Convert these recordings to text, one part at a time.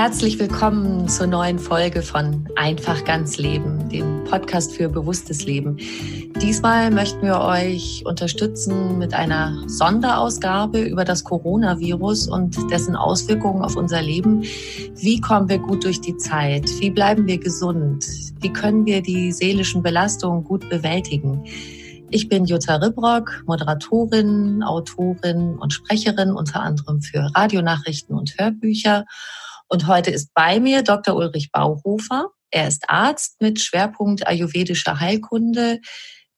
Herzlich willkommen zur neuen Folge von Einfach ganz Leben, dem Podcast für bewusstes Leben. Diesmal möchten wir euch unterstützen mit einer Sonderausgabe über das Coronavirus und dessen Auswirkungen auf unser Leben. Wie kommen wir gut durch die Zeit? Wie bleiben wir gesund? Wie können wir die seelischen Belastungen gut bewältigen? Ich bin Jutta Ribrock, Moderatorin, Autorin und Sprecherin unter anderem für Radionachrichten und Hörbücher. Und heute ist bei mir Dr. Ulrich Bauhofer. Er ist Arzt mit Schwerpunkt ayurvedischer Heilkunde,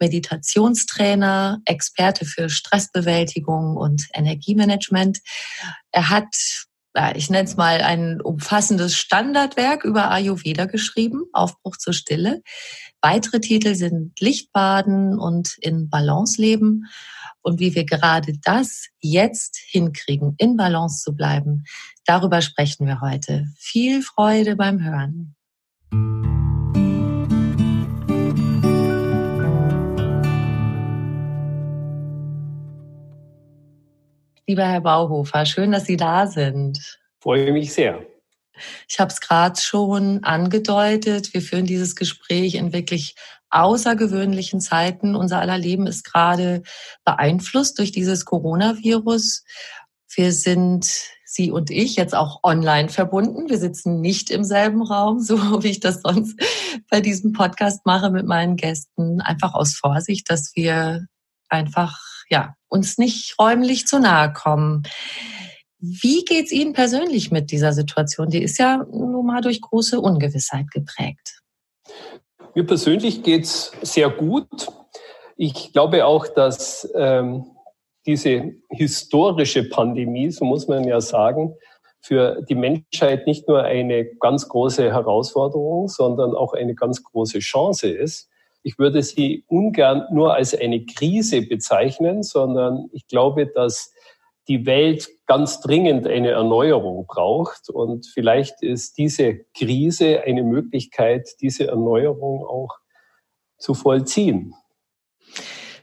Meditationstrainer, Experte für Stressbewältigung und Energiemanagement. Er hat, ich nenne es mal, ein umfassendes Standardwerk über Ayurveda geschrieben, Aufbruch zur Stille. Weitere Titel sind Lichtbaden und in Balance leben. Und wie wir gerade das jetzt hinkriegen, in Balance zu bleiben, darüber sprechen wir heute. Viel Freude beim Hören. Lieber Herr Bauhofer, schön, dass Sie da sind. Freue mich sehr. Ich habe es gerade schon angedeutet. Wir führen dieses Gespräch in wirklich außergewöhnlichen Zeiten. Unser aller Leben ist gerade beeinflusst durch dieses Coronavirus. Wir sind, Sie und ich, jetzt auch online verbunden. Wir sitzen nicht im selben Raum, so wie ich das sonst bei diesem Podcast mache mit meinen Gästen. Einfach aus Vorsicht, dass wir einfach, ja, uns nicht räumlich zu nahe kommen. Wie geht's Ihnen persönlich mit dieser Situation? Die ist ja nun mal durch große Ungewissheit geprägt. Mir persönlich geht's sehr gut. Ich glaube auch, dass ähm, diese historische Pandemie, so muss man ja sagen, für die Menschheit nicht nur eine ganz große Herausforderung, sondern auch eine ganz große Chance ist. Ich würde sie ungern nur als eine Krise bezeichnen, sondern ich glaube, dass die Welt ganz dringend eine Erneuerung braucht. Und vielleicht ist diese Krise eine Möglichkeit, diese Erneuerung auch zu vollziehen.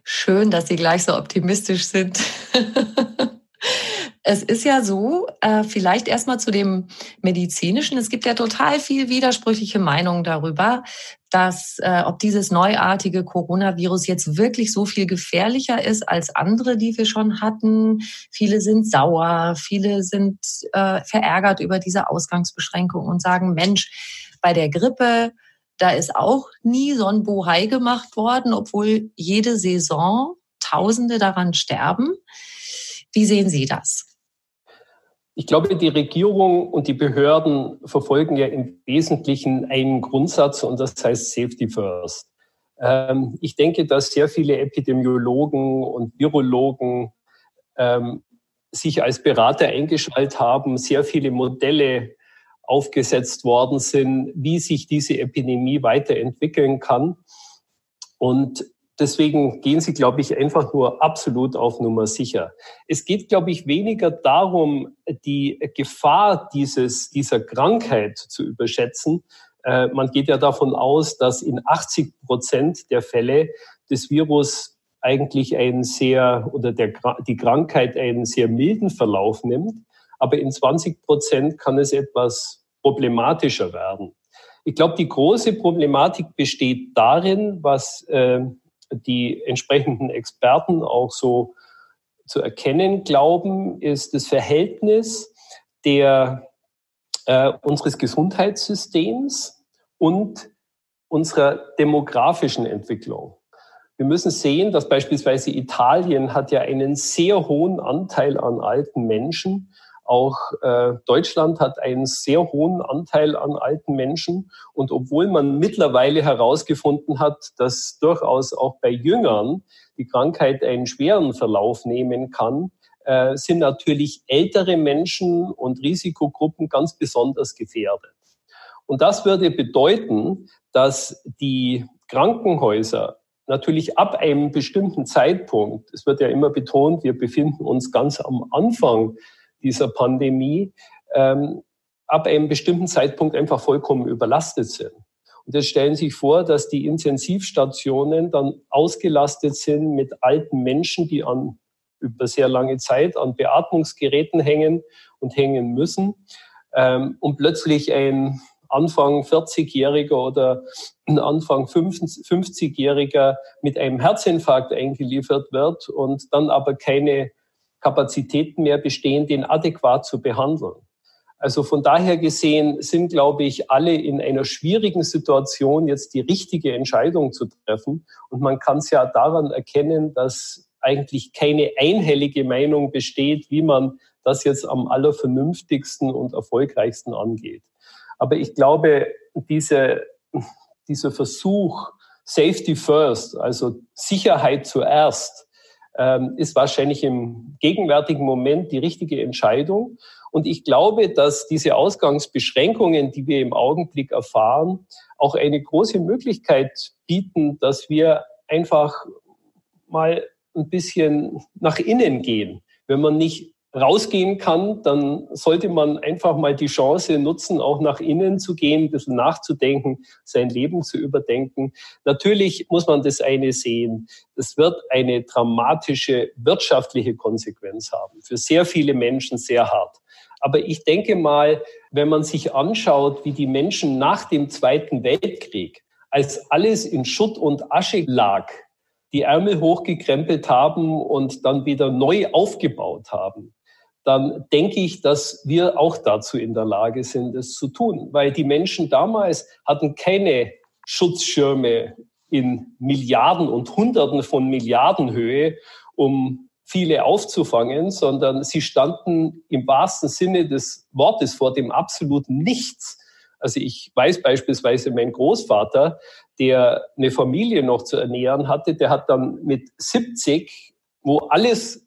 Schön, dass Sie gleich so optimistisch sind. Es ist ja so, äh, vielleicht erstmal zu dem medizinischen. Es gibt ja total viel widersprüchliche Meinungen darüber, dass äh, ob dieses neuartige Coronavirus jetzt wirklich so viel gefährlicher ist als andere, die wir schon hatten. Viele sind sauer, viele sind äh, verärgert über diese Ausgangsbeschränkung und sagen, Mensch, bei der Grippe, da ist auch nie so ein Bohai gemacht worden, obwohl jede Saison Tausende daran sterben. Wie sehen Sie das? Ich glaube, die Regierung und die Behörden verfolgen ja im Wesentlichen einen Grundsatz und das heißt Safety First. Ähm, ich denke, dass sehr viele Epidemiologen und Virologen ähm, sich als Berater eingeschaltet haben, sehr viele Modelle aufgesetzt worden sind, wie sich diese Epidemie weiterentwickeln kann. Und Deswegen gehen Sie, glaube ich, einfach nur absolut auf Nummer sicher. Es geht, glaube ich, weniger darum, die Gefahr dieses, dieser Krankheit zu überschätzen. Äh, man geht ja davon aus, dass in 80 Prozent der Fälle des Virus eigentlich einen sehr oder der, die Krankheit einen sehr milden Verlauf nimmt. Aber in 20 Prozent kann es etwas problematischer werden. Ich glaube, die große Problematik besteht darin, was äh, die entsprechenden Experten auch so zu erkennen glauben, ist das Verhältnis der, äh, unseres Gesundheitssystems und unserer demografischen Entwicklung. Wir müssen sehen, dass beispielsweise Italien hat ja einen sehr hohen Anteil an alten Menschen auch äh, Deutschland hat einen sehr hohen Anteil an alten Menschen. Und obwohl man mittlerweile herausgefunden hat, dass durchaus auch bei Jüngern die Krankheit einen schweren Verlauf nehmen kann, äh, sind natürlich ältere Menschen und Risikogruppen ganz besonders gefährdet. Und das würde bedeuten, dass die Krankenhäuser natürlich ab einem bestimmten Zeitpunkt, es wird ja immer betont, wir befinden uns ganz am Anfang dieser Pandemie ähm, ab einem bestimmten Zeitpunkt einfach vollkommen überlastet sind. Und jetzt stellen Sie sich vor, dass die Intensivstationen dann ausgelastet sind mit alten Menschen, die an über sehr lange Zeit an Beatmungsgeräten hängen und hängen müssen. ähm, und plötzlich ein Anfang 40-Jähriger oder ein Anfang 50-Jähriger mit einem Herzinfarkt eingeliefert wird und dann aber keine Kapazitäten mehr bestehen, den adäquat zu behandeln. Also von daher gesehen sind, glaube ich, alle in einer schwierigen Situation, jetzt die richtige Entscheidung zu treffen. Und man kann es ja daran erkennen, dass eigentlich keine einhellige Meinung besteht, wie man das jetzt am allervernünftigsten und erfolgreichsten angeht. Aber ich glaube, diese, dieser Versuch, Safety First, also Sicherheit zuerst, ist wahrscheinlich im gegenwärtigen Moment die richtige Entscheidung. Und ich glaube, dass diese Ausgangsbeschränkungen, die wir im Augenblick erfahren, auch eine große Möglichkeit bieten, dass wir einfach mal ein bisschen nach innen gehen. Wenn man nicht rausgehen kann, dann sollte man einfach mal die Chance nutzen, auch nach innen zu gehen, ein bisschen nachzudenken, sein Leben zu überdenken. Natürlich muss man das eine sehen. Es wird eine dramatische wirtschaftliche Konsequenz haben. Für sehr viele Menschen sehr hart. Aber ich denke mal, wenn man sich anschaut, wie die Menschen nach dem Zweiten Weltkrieg, als alles in Schutt und Asche lag, die Ärmel hochgekrempelt haben und dann wieder neu aufgebaut haben, dann denke ich, dass wir auch dazu in der Lage sind, es zu tun. Weil die Menschen damals hatten keine Schutzschirme in Milliarden und Hunderten von Milliarden Höhe, um viele aufzufangen, sondern sie standen im wahrsten Sinne des Wortes vor dem absoluten Nichts. Also ich weiß beispielsweise, mein Großvater, der eine Familie noch zu ernähren hatte, der hat dann mit 70, wo alles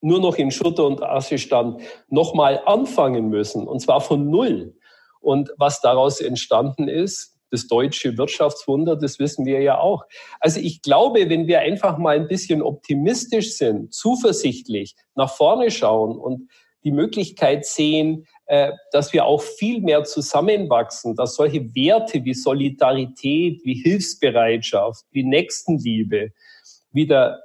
nur noch in Schutter und Asche stand, nochmal anfangen müssen, und zwar von Null. Und was daraus entstanden ist, das deutsche Wirtschaftswunder, das wissen wir ja auch. Also ich glaube, wenn wir einfach mal ein bisschen optimistisch sind, zuversichtlich nach vorne schauen und die Möglichkeit sehen, äh, dass wir auch viel mehr zusammenwachsen, dass solche Werte wie Solidarität, wie Hilfsbereitschaft, wie Nächstenliebe wieder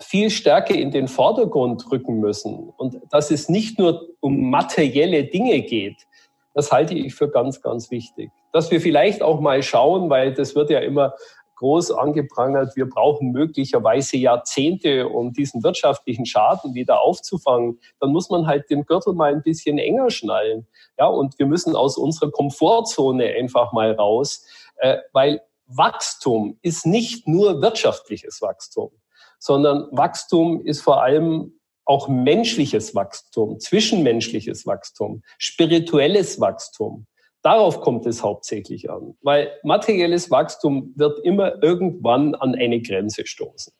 viel stärker in den Vordergrund rücken müssen und dass es nicht nur um materielle Dinge geht, das halte ich für ganz, ganz wichtig. Dass wir vielleicht auch mal schauen, weil das wird ja immer groß angeprangert, wir brauchen möglicherweise Jahrzehnte, um diesen wirtschaftlichen Schaden wieder aufzufangen, dann muss man halt den Gürtel mal ein bisschen enger schnallen. Ja, und wir müssen aus unserer Komfortzone einfach mal raus, äh, weil Wachstum ist nicht nur wirtschaftliches Wachstum sondern Wachstum ist vor allem auch menschliches Wachstum, zwischenmenschliches Wachstum, spirituelles Wachstum. Darauf kommt es hauptsächlich an, weil materielles Wachstum wird immer irgendwann an eine Grenze stoßen.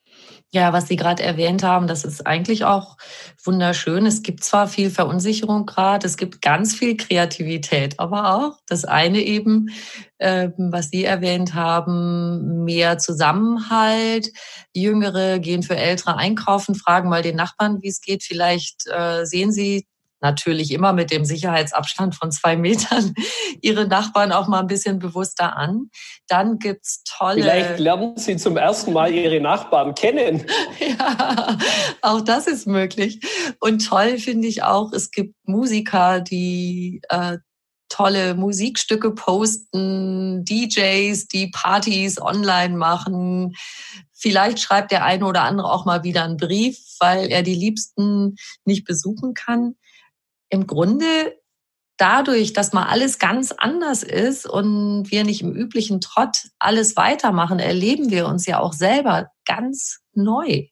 Ja, was Sie gerade erwähnt haben, das ist eigentlich auch wunderschön. Es gibt zwar viel Verunsicherung gerade, es gibt ganz viel Kreativität, aber auch das eine eben, äh, was Sie erwähnt haben, mehr Zusammenhalt. Jüngere gehen für Ältere einkaufen, fragen mal den Nachbarn, wie es geht. Vielleicht äh, sehen Sie natürlich immer mit dem Sicherheitsabstand von zwei Metern ihre Nachbarn auch mal ein bisschen bewusster an. Dann gibt's tolle. Vielleicht lernen Sie zum ersten Mal Ihre Nachbarn kennen. ja, auch das ist möglich. Und toll finde ich auch, es gibt Musiker, die äh, tolle Musikstücke posten, DJs, die Partys online machen. Vielleicht schreibt der eine oder andere auch mal wieder einen Brief, weil er die Liebsten nicht besuchen kann im Grunde dadurch, dass mal alles ganz anders ist und wir nicht im üblichen Trott alles weitermachen, erleben wir uns ja auch selber ganz neu.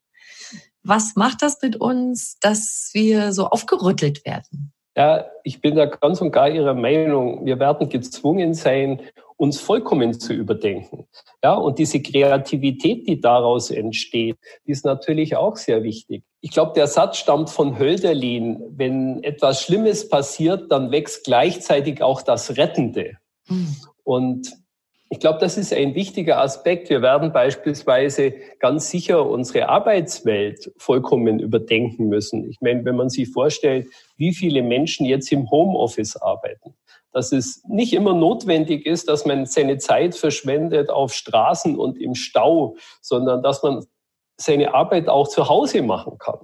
Was macht das mit uns, dass wir so aufgerüttelt werden? Ja, ich bin da ganz und gar Ihrer Meinung. Wir werden gezwungen sein, uns vollkommen zu überdenken. Ja, und diese Kreativität, die daraus entsteht, die ist natürlich auch sehr wichtig. Ich glaube, der Satz stammt von Hölderlin. Wenn etwas Schlimmes passiert, dann wächst gleichzeitig auch das Rettende. Mhm. Und ich glaube, das ist ein wichtiger Aspekt. Wir werden beispielsweise ganz sicher unsere Arbeitswelt vollkommen überdenken müssen. Ich meine, wenn man sich vorstellt, wie viele Menschen jetzt im Homeoffice arbeiten, dass es nicht immer notwendig ist, dass man seine Zeit verschwendet auf Straßen und im Stau, sondern dass man seine Arbeit auch zu Hause machen kann.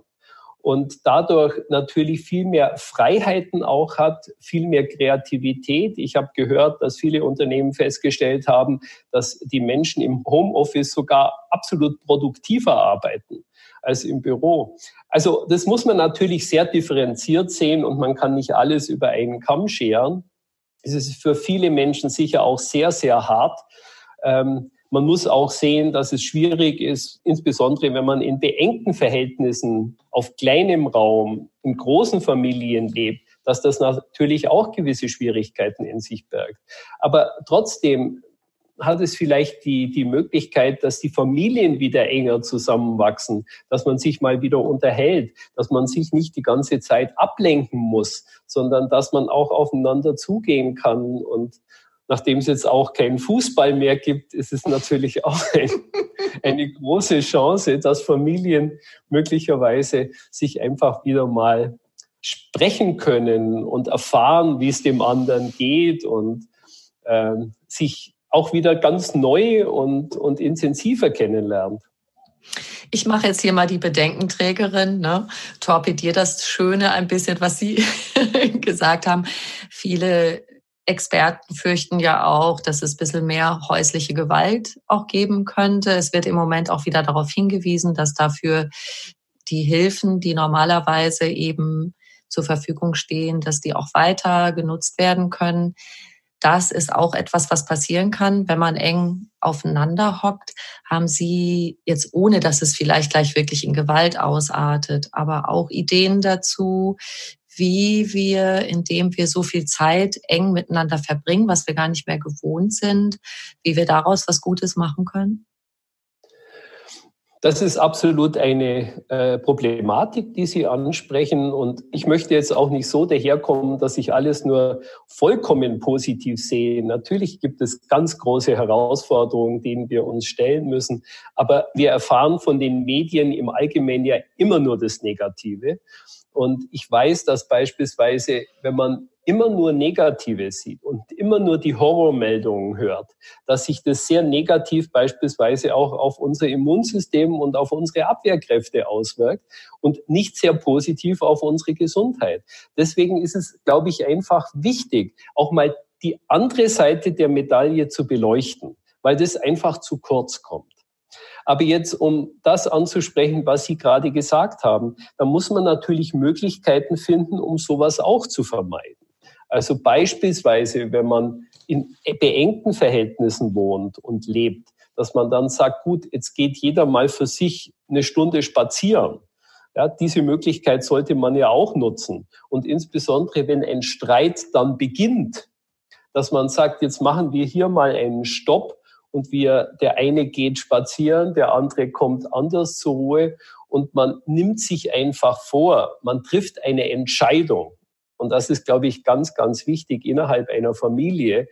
Und dadurch natürlich viel mehr Freiheiten auch hat, viel mehr Kreativität. Ich habe gehört, dass viele Unternehmen festgestellt haben, dass die Menschen im Homeoffice sogar absolut produktiver arbeiten als im Büro. Also das muss man natürlich sehr differenziert sehen und man kann nicht alles über einen Kamm scheren. Es ist für viele Menschen sicher auch sehr, sehr hart. Ähm, man muss auch sehen, dass es schwierig ist, insbesondere wenn man in beengten Verhältnissen auf kleinem Raum, in großen Familien lebt, dass das natürlich auch gewisse Schwierigkeiten in sich birgt. Aber trotzdem hat es vielleicht die, die Möglichkeit, dass die Familien wieder enger zusammenwachsen, dass man sich mal wieder unterhält, dass man sich nicht die ganze Zeit ablenken muss, sondern dass man auch aufeinander zugehen kann und nachdem es jetzt auch keinen Fußball mehr gibt, ist es natürlich auch ein, eine große Chance, dass Familien möglicherweise sich einfach wieder mal sprechen können und erfahren, wie es dem anderen geht und ähm, sich auch wieder ganz neu und, und intensiver kennenlernt. Ich mache jetzt hier mal die Bedenkenträgerin, ne? torpediere das Schöne ein bisschen, was Sie gesagt haben. Viele Experten fürchten ja auch, dass es ein bisschen mehr häusliche Gewalt auch geben könnte. Es wird im Moment auch wieder darauf hingewiesen, dass dafür die Hilfen, die normalerweise eben zur Verfügung stehen, dass die auch weiter genutzt werden können. Das ist auch etwas, was passieren kann, wenn man eng aufeinander hockt. Haben Sie jetzt, ohne dass es vielleicht gleich wirklich in Gewalt ausartet, aber auch Ideen dazu, wie wir, indem wir so viel Zeit eng miteinander verbringen, was wir gar nicht mehr gewohnt sind, wie wir daraus was Gutes machen können? Das ist absolut eine äh, Problematik, die Sie ansprechen. Und ich möchte jetzt auch nicht so daherkommen, dass ich alles nur vollkommen positiv sehe. Natürlich gibt es ganz große Herausforderungen, denen wir uns stellen müssen. Aber wir erfahren von den Medien im Allgemeinen ja immer nur das Negative. Und ich weiß, dass beispielsweise, wenn man immer nur Negative sieht und immer nur die Horrormeldungen hört, dass sich das sehr negativ beispielsweise auch auf unser Immunsystem und auf unsere Abwehrkräfte auswirkt und nicht sehr positiv auf unsere Gesundheit. Deswegen ist es, glaube ich, einfach wichtig, auch mal die andere Seite der Medaille zu beleuchten, weil das einfach zu kurz kommt. Aber jetzt, um das anzusprechen, was Sie gerade gesagt haben, da muss man natürlich Möglichkeiten finden, um sowas auch zu vermeiden. Also beispielsweise, wenn man in beengten Verhältnissen wohnt und lebt, dass man dann sagt, gut, jetzt geht jeder mal für sich eine Stunde spazieren. Ja, diese Möglichkeit sollte man ja auch nutzen. Und insbesondere, wenn ein Streit dann beginnt, dass man sagt, jetzt machen wir hier mal einen Stopp und wir, der eine geht spazieren, der andere kommt anders zur Ruhe und man nimmt sich einfach vor, man trifft eine Entscheidung. Und das ist, glaube ich, ganz, ganz wichtig innerhalb einer Familie,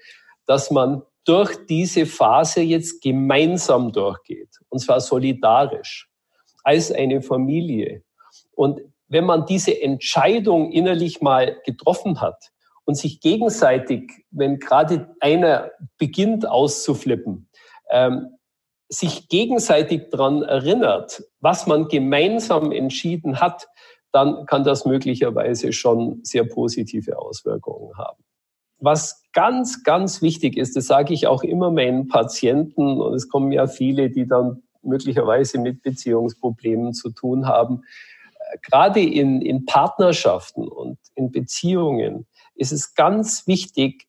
dass man durch diese Phase jetzt gemeinsam durchgeht, und zwar solidarisch, als eine Familie. Und wenn man diese Entscheidung innerlich mal getroffen hat und sich gegenseitig, wenn gerade einer beginnt auszuflippen, ähm, sich gegenseitig daran erinnert, was man gemeinsam entschieden hat, dann kann das möglicherweise schon sehr positive Auswirkungen haben. Was ganz, ganz wichtig ist, das sage ich auch immer meinen Patienten, und es kommen ja viele, die dann möglicherweise mit Beziehungsproblemen zu tun haben. Gerade in, in Partnerschaften und in Beziehungen ist es ganz wichtig,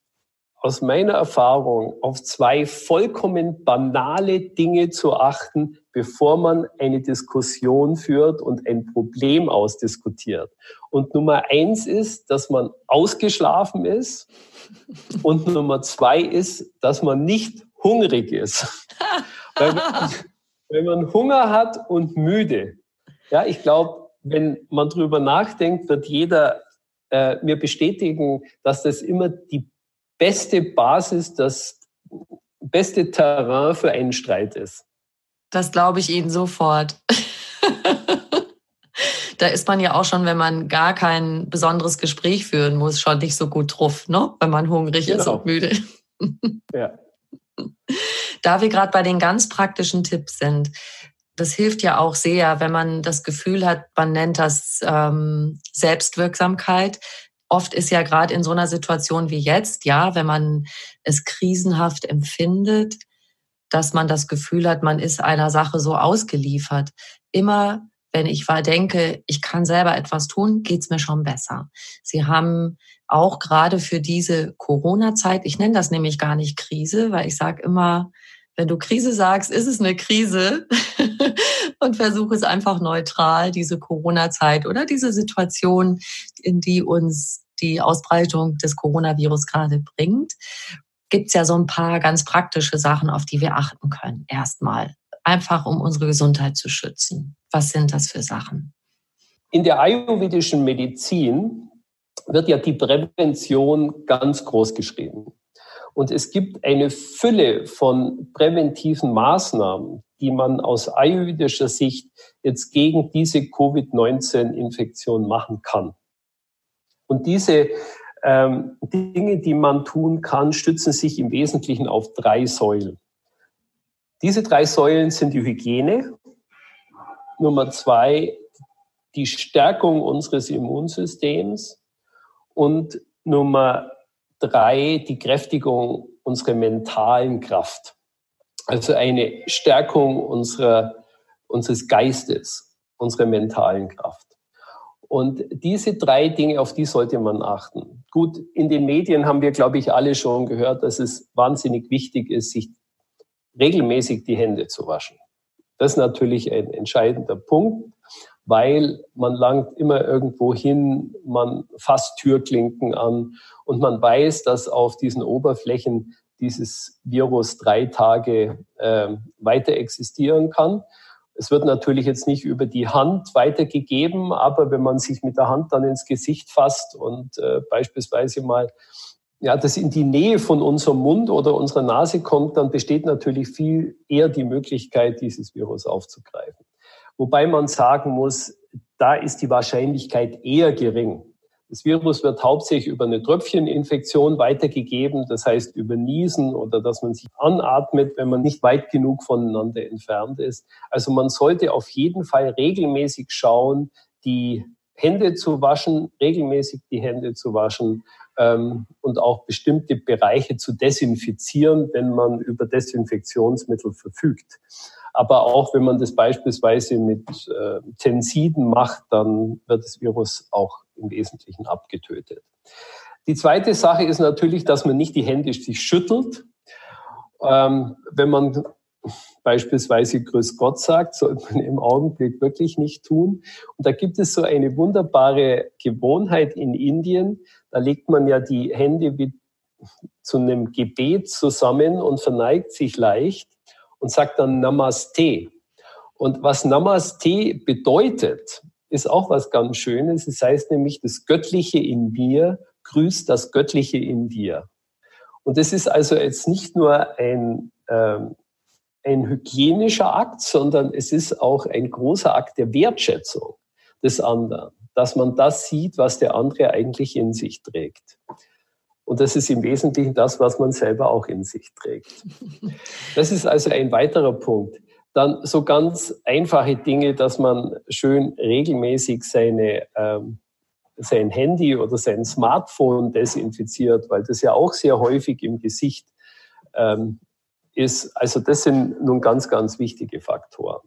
aus meiner Erfahrung auf zwei vollkommen banale Dinge zu achten, bevor man eine Diskussion führt und ein Problem ausdiskutiert. Und Nummer eins ist, dass man ausgeschlafen ist. Und Nummer zwei ist, dass man nicht hungrig ist. Weil man, wenn man Hunger hat und müde, ja, ich glaube, wenn man drüber nachdenkt, wird jeder äh, mir bestätigen, dass das immer die beste Basis, das beste Terrain für einen Streit ist. Das glaube ich Ihnen sofort. da ist man ja auch schon, wenn man gar kein besonderes Gespräch führen muss, schon nicht so gut drauf, ne? wenn man hungrig genau. ist und müde. ja. Da wir gerade bei den ganz praktischen Tipps sind, das hilft ja auch sehr, wenn man das Gefühl hat, man nennt das ähm, Selbstwirksamkeit. Oft ist ja gerade in so einer Situation wie jetzt, ja, wenn man es krisenhaft empfindet, dass man das Gefühl hat, man ist einer Sache so ausgeliefert. Immer wenn ich war, denke, ich kann selber etwas tun, geht's mir schon besser. Sie haben auch gerade für diese Corona-Zeit, ich nenne das nämlich gar nicht Krise, weil ich sage immer, wenn du Krise sagst, ist es eine Krise und versuche es einfach neutral, diese Corona-Zeit oder diese Situation, in die uns die Ausbreitung des Coronavirus gerade bringt, gibt es ja so ein paar ganz praktische Sachen, auf die wir achten können. Erstmal einfach, um unsere Gesundheit zu schützen. Was sind das für Sachen? In der ayurvedischen Medizin wird ja die Prävention ganz groß geschrieben. Und es gibt eine Fülle von präventiven Maßnahmen, die man aus ayurvedischer Sicht jetzt gegen diese Covid-19-Infektion machen kann. Und diese ähm, Dinge, die man tun kann, stützen sich im Wesentlichen auf drei Säulen. Diese drei Säulen sind die Hygiene, Nummer zwei die Stärkung unseres Immunsystems und Nummer drei die Kräftigung unserer mentalen Kraft. Also eine Stärkung unserer, unseres Geistes, unserer mentalen Kraft. Und diese drei Dinge, auf die sollte man achten. Gut, in den Medien haben wir, glaube ich, alle schon gehört, dass es wahnsinnig wichtig ist, sich regelmäßig die Hände zu waschen. Das ist natürlich ein entscheidender Punkt, weil man langt immer irgendwo hin, man fasst Türklinken an und man weiß, dass auf diesen Oberflächen dieses Virus drei Tage äh, weiter existieren kann. Es wird natürlich jetzt nicht über die Hand weitergegeben, aber wenn man sich mit der Hand dann ins Gesicht fasst und äh, beispielsweise mal ja, das in die Nähe von unserem Mund oder unserer Nase kommt, dann besteht natürlich viel eher die Möglichkeit, dieses Virus aufzugreifen. Wobei man sagen muss, da ist die Wahrscheinlichkeit eher gering. Das Virus wird hauptsächlich über eine Tröpfcheninfektion weitergegeben, das heißt über Niesen oder dass man sich anatmet, wenn man nicht weit genug voneinander entfernt ist. Also man sollte auf jeden Fall regelmäßig schauen, die Hände zu waschen, regelmäßig die Hände zu waschen ähm, und auch bestimmte Bereiche zu desinfizieren, wenn man über Desinfektionsmittel verfügt. Aber auch wenn man das beispielsweise mit äh, Tensiden macht, dann wird das Virus auch im Wesentlichen abgetötet. Die zweite Sache ist natürlich, dass man nicht die Hände sich schüttelt. Ähm, wenn man beispielsweise Grüß Gott sagt, sollte man im Augenblick wirklich nicht tun. Und da gibt es so eine wunderbare Gewohnheit in Indien, da legt man ja die Hände wie zu einem Gebet zusammen und verneigt sich leicht und sagt dann Namaste. Und was Namaste bedeutet, ist auch was ganz Schönes. Es heißt nämlich, das Göttliche in mir grüßt das Göttliche in dir. Und das ist also jetzt nicht nur ein, ähm, ein hygienischer Akt, sondern es ist auch ein großer Akt der Wertschätzung des anderen dass man das sieht, was der andere eigentlich in sich trägt. Und das ist im Wesentlichen das, was man selber auch in sich trägt. Das ist also ein weiterer Punkt. Dann so ganz einfache Dinge, dass man schön regelmäßig seine, ähm, sein Handy oder sein Smartphone desinfiziert, weil das ja auch sehr häufig im Gesicht ähm, ist. Also das sind nun ganz, ganz wichtige Faktoren.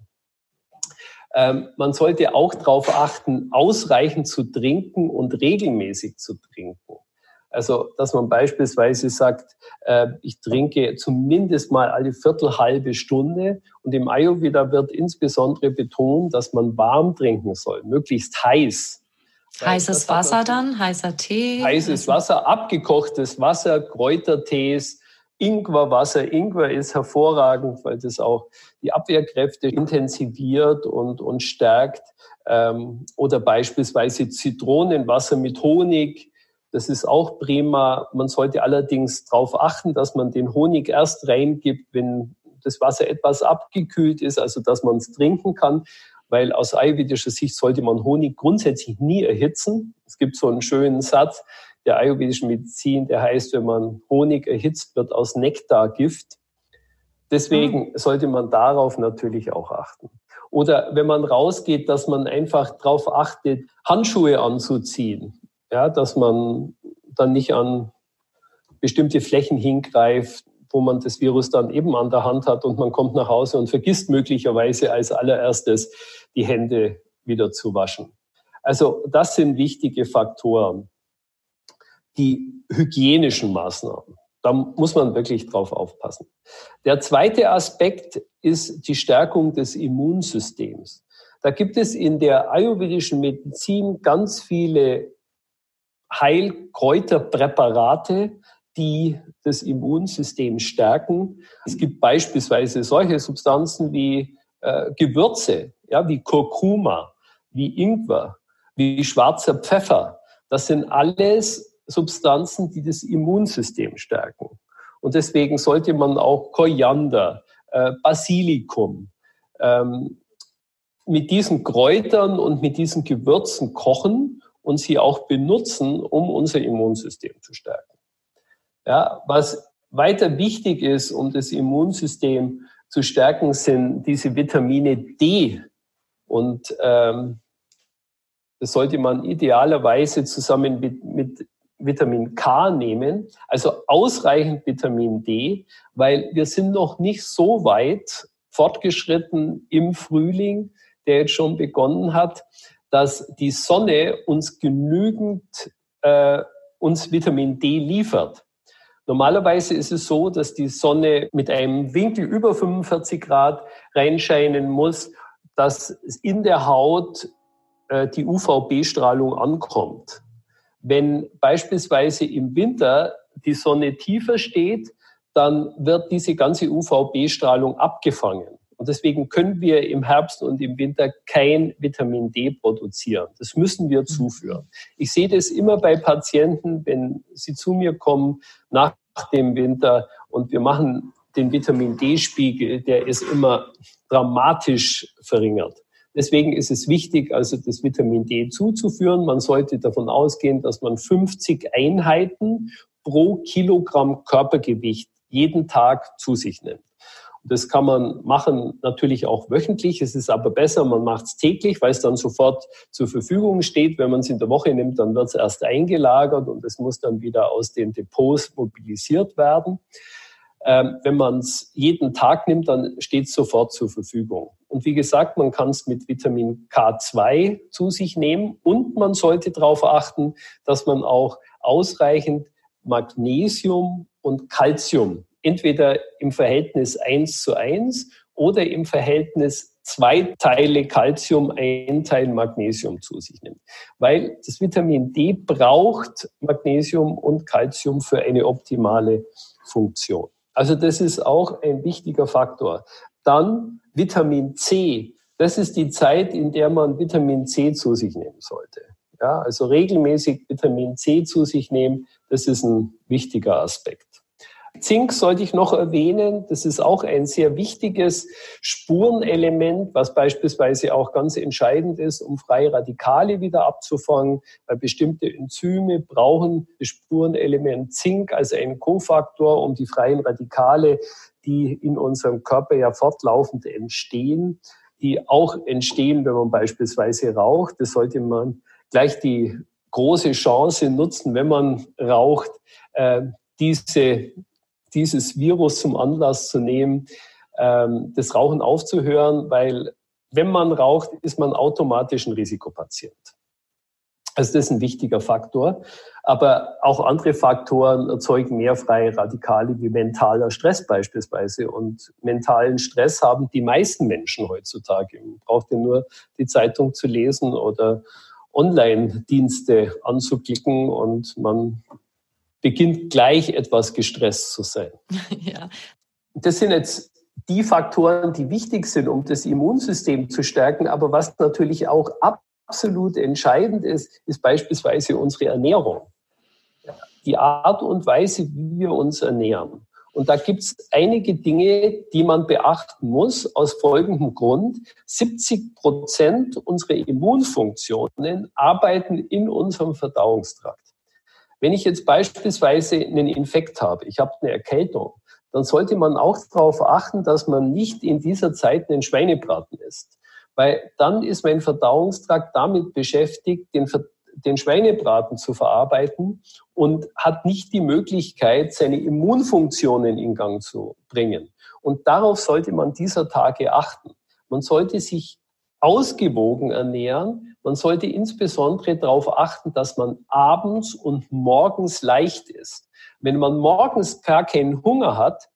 Ähm, man sollte auch darauf achten, ausreichend zu trinken und regelmäßig zu trinken. Also, dass man beispielsweise sagt, äh, ich trinke zumindest mal alle Viertel halbe Stunde. Und im Ayurveda wird insbesondere betont, dass man warm trinken soll, möglichst heiß. Heißes Wasser dann, heißer Tee? Heißes Wasser, abgekochtes Wasser, Kräutertees, Ingwerwasser. Ingwer ist hervorragend, weil das auch die Abwehrkräfte intensiviert und, und stärkt. Ähm, oder beispielsweise Zitronenwasser mit Honig. Das ist auch prima. Man sollte allerdings darauf achten, dass man den Honig erst reingibt, wenn das Wasser etwas abgekühlt ist, also dass man es trinken kann. Weil aus ayurvedischer Sicht sollte man Honig grundsätzlich nie erhitzen. Es gibt so einen schönen Satz, der ayurvedischen Medizin, der heißt, wenn man Honig erhitzt, wird aus Nektar Gift. Deswegen mhm. sollte man darauf natürlich auch achten. Oder wenn man rausgeht, dass man einfach darauf achtet, Handschuhe anzuziehen. Ja, dass man dann nicht an bestimmte Flächen hingreift, wo man das Virus dann eben an der Hand hat und man kommt nach Hause und vergisst möglicherweise als allererstes die Hände wieder zu waschen. Also das sind wichtige Faktoren. Die hygienischen Maßnahmen. Da muss man wirklich drauf aufpassen. Der zweite Aspekt ist die Stärkung des Immunsystems. Da gibt es in der ayurvedischen Medizin ganz viele Heilkräuterpräparate, die das Immunsystem stärken. Es gibt beispielsweise solche Substanzen wie äh, Gewürze, ja, wie Kurkuma, wie Ingwer, wie schwarzer Pfeffer. Das sind alles Substanzen, die das Immunsystem stärken. Und deswegen sollte man auch Koriander, äh, Basilikum ähm, mit diesen Kräutern und mit diesen Gewürzen kochen und sie auch benutzen, um unser Immunsystem zu stärken. Ja, was weiter wichtig ist, um das Immunsystem zu stärken, sind diese Vitamine D. Und ähm, das sollte man idealerweise zusammen mit, mit Vitamin K nehmen, also ausreichend Vitamin D, weil wir sind noch nicht so weit fortgeschritten im Frühling, der jetzt schon begonnen hat, dass die Sonne uns genügend äh, uns Vitamin D liefert. Normalerweise ist es so, dass die Sonne mit einem Winkel über 45 Grad reinscheinen muss, dass in der Haut äh, die UVB-Strahlung ankommt. Wenn beispielsweise im Winter die Sonne tiefer steht, dann wird diese ganze UVB-Strahlung abgefangen. Und deswegen können wir im Herbst und im Winter kein Vitamin D produzieren. Das müssen wir zuführen. Ich sehe das immer bei Patienten, wenn sie zu mir kommen nach dem Winter und wir machen den Vitamin D-Spiegel, der ist immer dramatisch verringert. Deswegen ist es wichtig, also das Vitamin D zuzuführen. Man sollte davon ausgehen, dass man 50 Einheiten pro Kilogramm Körpergewicht jeden Tag zu sich nimmt. Das kann man machen natürlich auch wöchentlich. Es ist aber besser, man macht es täglich, weil es dann sofort zur Verfügung steht. Wenn man es in der Woche nimmt, dann wird es erst eingelagert und es muss dann wieder aus den Depots mobilisiert werden. Ähm, wenn man es jeden Tag nimmt, dann steht es sofort zur Verfügung. Und wie gesagt, man kann es mit Vitamin K2 zu sich nehmen und man sollte darauf achten, dass man auch ausreichend Magnesium und Calcium entweder im Verhältnis 1 zu 1 oder im Verhältnis zwei Teile Calcium, ein Teil Magnesium zu sich nimmt. Weil das Vitamin D braucht Magnesium und Calcium für eine optimale Funktion. Also das ist auch ein wichtiger Faktor. Dann Vitamin C. Das ist die Zeit, in der man Vitamin C zu sich nehmen sollte. Ja, also regelmäßig Vitamin C zu sich nehmen, das ist ein wichtiger Aspekt. Zink sollte ich noch erwähnen. Das ist auch ein sehr wichtiges Spurenelement, was beispielsweise auch ganz entscheidend ist, um freie Radikale wieder abzufangen, weil bestimmte Enzyme brauchen das Spurenelement Zink als einen Kofaktor, um die freien Radikale, die in unserem Körper ja fortlaufend entstehen, die auch entstehen, wenn man beispielsweise raucht. Das sollte man gleich die große Chance nutzen, wenn man raucht, äh, diese dieses Virus zum Anlass zu nehmen, ähm, das Rauchen aufzuhören, weil wenn man raucht, ist man automatisch ein Risikopatient. Also das ist ein wichtiger Faktor. Aber auch andere Faktoren erzeugen mehr freie Radikale wie mentaler Stress beispielsweise. Und mentalen Stress haben die meisten Menschen heutzutage. Man braucht ja nur die Zeitung zu lesen oder Online-Dienste anzuklicken und man beginnt gleich etwas gestresst zu sein. Ja. Das sind jetzt die Faktoren, die wichtig sind, um das Immunsystem zu stärken. Aber was natürlich auch absolut entscheidend ist, ist beispielsweise unsere Ernährung. Die Art und Weise, wie wir uns ernähren. Und da gibt es einige Dinge, die man beachten muss, aus folgendem Grund. 70 Prozent unserer Immunfunktionen arbeiten in unserem Verdauungstrakt. Wenn ich jetzt beispielsweise einen Infekt habe, ich habe eine Erkältung, dann sollte man auch darauf achten, dass man nicht in dieser Zeit einen Schweinebraten isst. Weil dann ist mein Verdauungstrakt damit beschäftigt, den, den Schweinebraten zu verarbeiten und hat nicht die Möglichkeit, seine Immunfunktionen in Gang zu bringen. Und darauf sollte man dieser Tage achten. Man sollte sich ausgewogen ernähren. Man sollte insbesondere darauf achten, dass man abends und morgens leicht ist. Wenn man morgens gar keinen Hunger hat,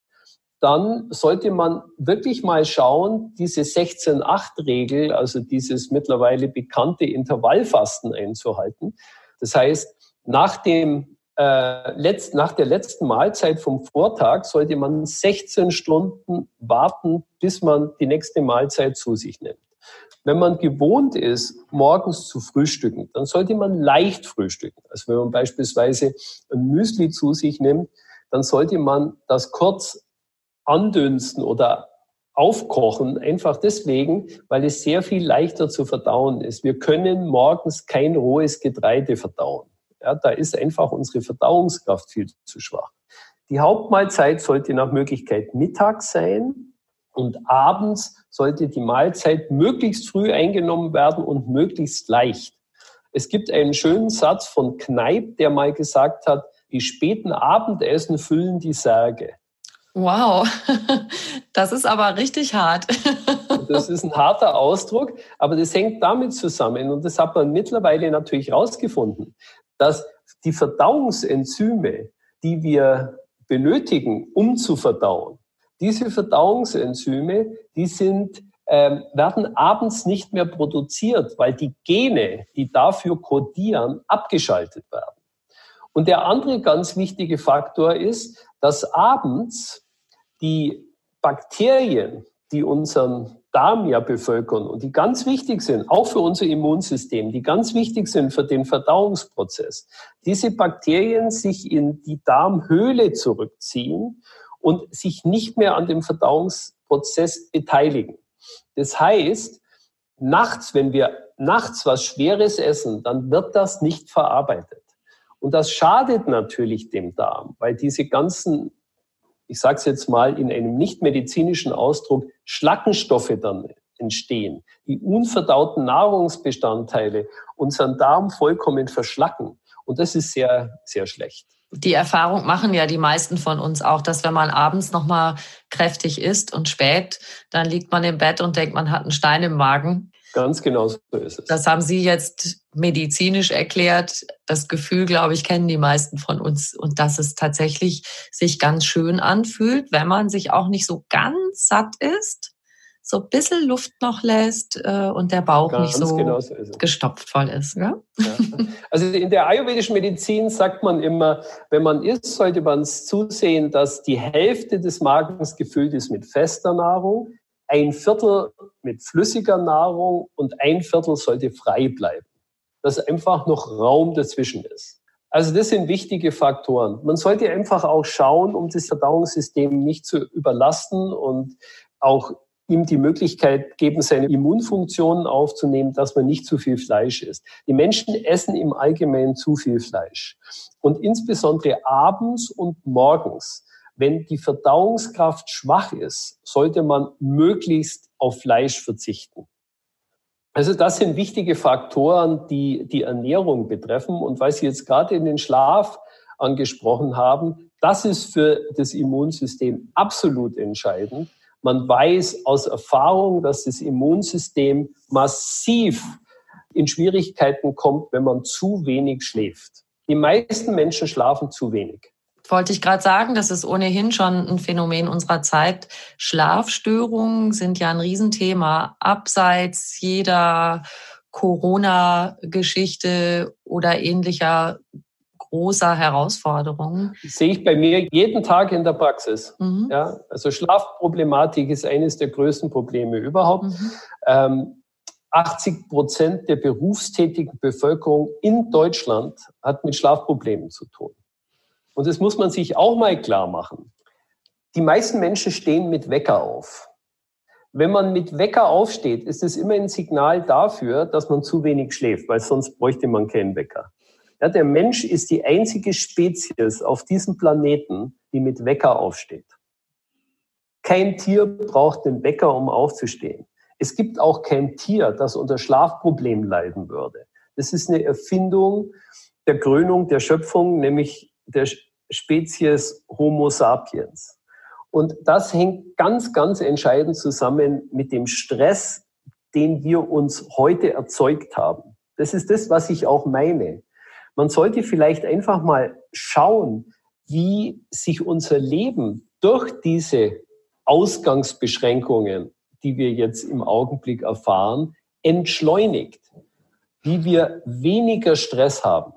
dann sollte man wirklich mal schauen, diese 16-8-Regel, also dieses mittlerweile bekannte Intervallfasten einzuhalten. Das heißt, nach, dem, äh, letzt, nach der letzten Mahlzeit vom Vortag sollte man 16 Stunden warten, bis man die nächste Mahlzeit zu sich nimmt. Wenn man gewohnt ist, morgens zu frühstücken, dann sollte man leicht frühstücken. Also wenn man beispielsweise ein Müsli zu sich nimmt, dann sollte man das kurz andünsten oder aufkochen, einfach deswegen, weil es sehr viel leichter zu verdauen ist. Wir können morgens kein rohes Getreide verdauen. Ja, da ist einfach unsere Verdauungskraft viel zu schwach. Die Hauptmahlzeit sollte nach Möglichkeit mittags sein und abends sollte die Mahlzeit möglichst früh eingenommen werden und möglichst leicht. Es gibt einen schönen Satz von Kneip, der mal gesagt hat, die späten Abendessen füllen die Särge. Wow, das ist aber richtig hart. Das ist ein harter Ausdruck, aber das hängt damit zusammen und das hat man mittlerweile natürlich herausgefunden, dass die Verdauungsenzyme, die wir benötigen, um zu verdauen, diese Verdauungsenzyme, die sind, ähm, werden abends nicht mehr produziert, weil die Gene, die dafür kodieren, abgeschaltet werden. Und der andere ganz wichtige Faktor ist, dass abends die Bakterien, die unseren Darm ja bevölkern und die ganz wichtig sind, auch für unser Immunsystem, die ganz wichtig sind für den Verdauungsprozess, diese Bakterien sich in die Darmhöhle zurückziehen und sich nicht mehr an dem Verdauungsprozess beteiligen. Das heißt, nachts, wenn wir nachts was Schweres essen, dann wird das nicht verarbeitet. Und das schadet natürlich dem Darm, weil diese ganzen, ich sage es jetzt mal in einem nicht medizinischen Ausdruck, Schlackenstoffe dann entstehen, die unverdauten Nahrungsbestandteile unseren Darm vollkommen verschlacken. Und das ist sehr, sehr schlecht. Die Erfahrung machen ja die meisten von uns auch, dass wenn man abends noch mal kräftig isst und spät, dann liegt man im Bett und denkt, man hat einen Stein im Magen. Ganz genau so ist es. Das haben Sie jetzt medizinisch erklärt. Das Gefühl, glaube ich, kennen die meisten von uns. Und dass es tatsächlich sich ganz schön anfühlt, wenn man sich auch nicht so ganz satt ist, so ein bisschen Luft noch lässt äh, und der Bauch ganz nicht so, genau so gestopft voll ist. Ja? ja? Also in der ayurvedischen Medizin sagt man immer, wenn man isst, sollte man zusehen, dass die Hälfte des Magens gefüllt ist mit fester Nahrung, ein Viertel mit flüssiger Nahrung und ein Viertel sollte frei bleiben. Dass einfach noch Raum dazwischen ist. Also das sind wichtige Faktoren. Man sollte einfach auch schauen, um das Verdauungssystem nicht zu überlasten und auch ihm die Möglichkeit geben, seine Immunfunktionen aufzunehmen, dass man nicht zu viel Fleisch isst. Die Menschen essen im Allgemeinen zu viel Fleisch. Und insbesondere abends und morgens wenn die Verdauungskraft schwach ist, sollte man möglichst auf Fleisch verzichten. Also das sind wichtige Faktoren, die die Ernährung betreffen. Und weil Sie jetzt gerade in den Schlaf angesprochen haben, das ist für das Immunsystem absolut entscheidend. Man weiß aus Erfahrung, dass das Immunsystem massiv in Schwierigkeiten kommt, wenn man zu wenig schläft. Die meisten Menschen schlafen zu wenig wollte ich gerade sagen, das ist ohnehin schon ein Phänomen unserer Zeit. Schlafstörungen sind ja ein Riesenthema, abseits jeder Corona-Geschichte oder ähnlicher großer Herausforderungen. Das sehe ich bei mir jeden Tag in der Praxis. Mhm. Ja, also Schlafproblematik ist eines der größten Probleme überhaupt. Mhm. Ähm, 80 Prozent der berufstätigen Bevölkerung in Deutschland hat mit Schlafproblemen zu tun. Und das muss man sich auch mal klar machen. Die meisten Menschen stehen mit Wecker auf. Wenn man mit Wecker aufsteht, ist es immer ein Signal dafür, dass man zu wenig schläft, weil sonst bräuchte man keinen Wecker. Ja, der Mensch ist die einzige Spezies auf diesem Planeten, die mit Wecker aufsteht. Kein Tier braucht den Wecker, um aufzustehen. Es gibt auch kein Tier, das unter Schlafproblemen leiden würde. Das ist eine Erfindung der Krönung der Schöpfung, nämlich der Spezies Homo sapiens. Und das hängt ganz, ganz entscheidend zusammen mit dem Stress, den wir uns heute erzeugt haben. Das ist das, was ich auch meine. Man sollte vielleicht einfach mal schauen, wie sich unser Leben durch diese Ausgangsbeschränkungen, die wir jetzt im Augenblick erfahren, entschleunigt, wie wir weniger Stress haben.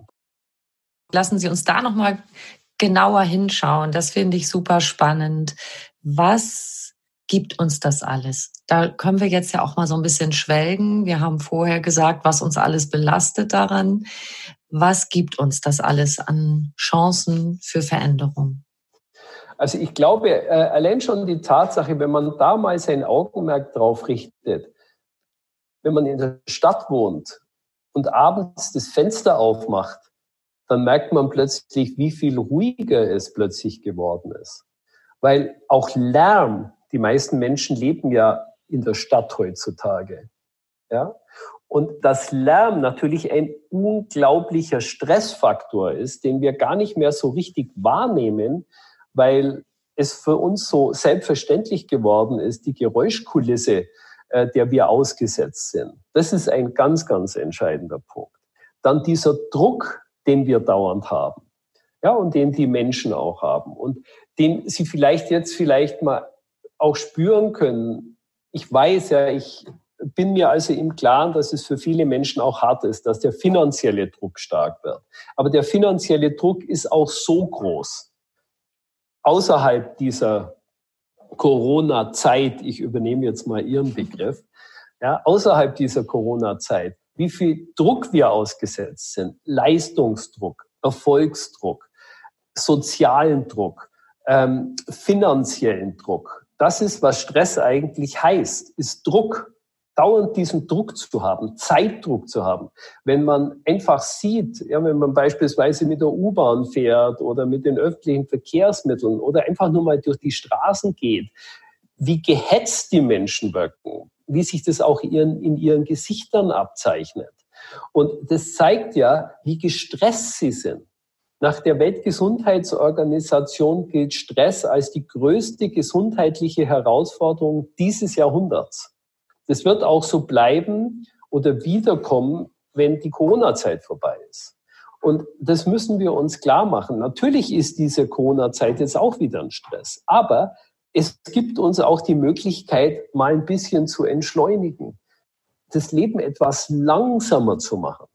Lassen Sie uns da noch mal genauer hinschauen. Das finde ich super spannend. Was gibt uns das alles? Da können wir jetzt ja auch mal so ein bisschen schwelgen. Wir haben vorher gesagt, was uns alles belastet daran. Was gibt uns das alles an Chancen für Veränderung? Also ich glaube, äh, allein schon die Tatsache, wenn man da mal sein Augenmerk drauf richtet, wenn man in der Stadt wohnt und abends das Fenster aufmacht, dann merkt man plötzlich, wie viel ruhiger es plötzlich geworden ist. Weil auch Lärm, die meisten Menschen leben ja in der Stadt heutzutage. Ja? Und dass Lärm natürlich ein unglaublicher Stressfaktor ist, den wir gar nicht mehr so richtig wahrnehmen, weil es für uns so selbstverständlich geworden ist, die Geräuschkulisse, äh, der wir ausgesetzt sind. Das ist ein ganz, ganz entscheidender Punkt. Dann dieser Druck, den wir dauernd haben. Ja, und den die Menschen auch haben. Und den sie vielleicht jetzt vielleicht mal auch spüren können. Ich weiß ja, ich bin mir also im Klaren, dass es für viele Menschen auch hart ist, dass der finanzielle Druck stark wird. Aber der finanzielle Druck ist auch so groß, außerhalb dieser Corona-Zeit, ich übernehme jetzt mal Ihren Begriff, ja, außerhalb dieser Corona-Zeit, wie viel Druck wir ausgesetzt sind, Leistungsdruck, Erfolgsdruck, sozialen Druck, ähm, finanziellen Druck. Das ist, was Stress eigentlich heißt, ist Druck dauernd diesen Druck zu haben, Zeitdruck zu haben. Wenn man einfach sieht, ja, wenn man beispielsweise mit der U-Bahn fährt oder mit den öffentlichen Verkehrsmitteln oder einfach nur mal durch die Straßen geht, wie gehetzt die Menschen wirken, wie sich das auch ihren, in ihren Gesichtern abzeichnet. Und das zeigt ja, wie gestresst sie sind. Nach der Weltgesundheitsorganisation gilt Stress als die größte gesundheitliche Herausforderung dieses Jahrhunderts. Das wird auch so bleiben oder wiederkommen, wenn die Corona-Zeit vorbei ist. Und das müssen wir uns klar machen. Natürlich ist diese Corona-Zeit jetzt auch wieder ein Stress, aber es gibt uns auch die Möglichkeit, mal ein bisschen zu entschleunigen, das Leben etwas langsamer zu machen.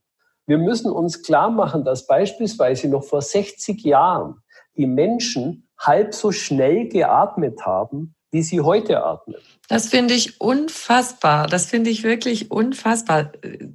Wir müssen uns klar machen, dass beispielsweise noch vor 60 Jahren die Menschen halb so schnell geatmet haben, wie sie heute atmen. Das finde ich unfassbar. Das finde ich wirklich unfassbar.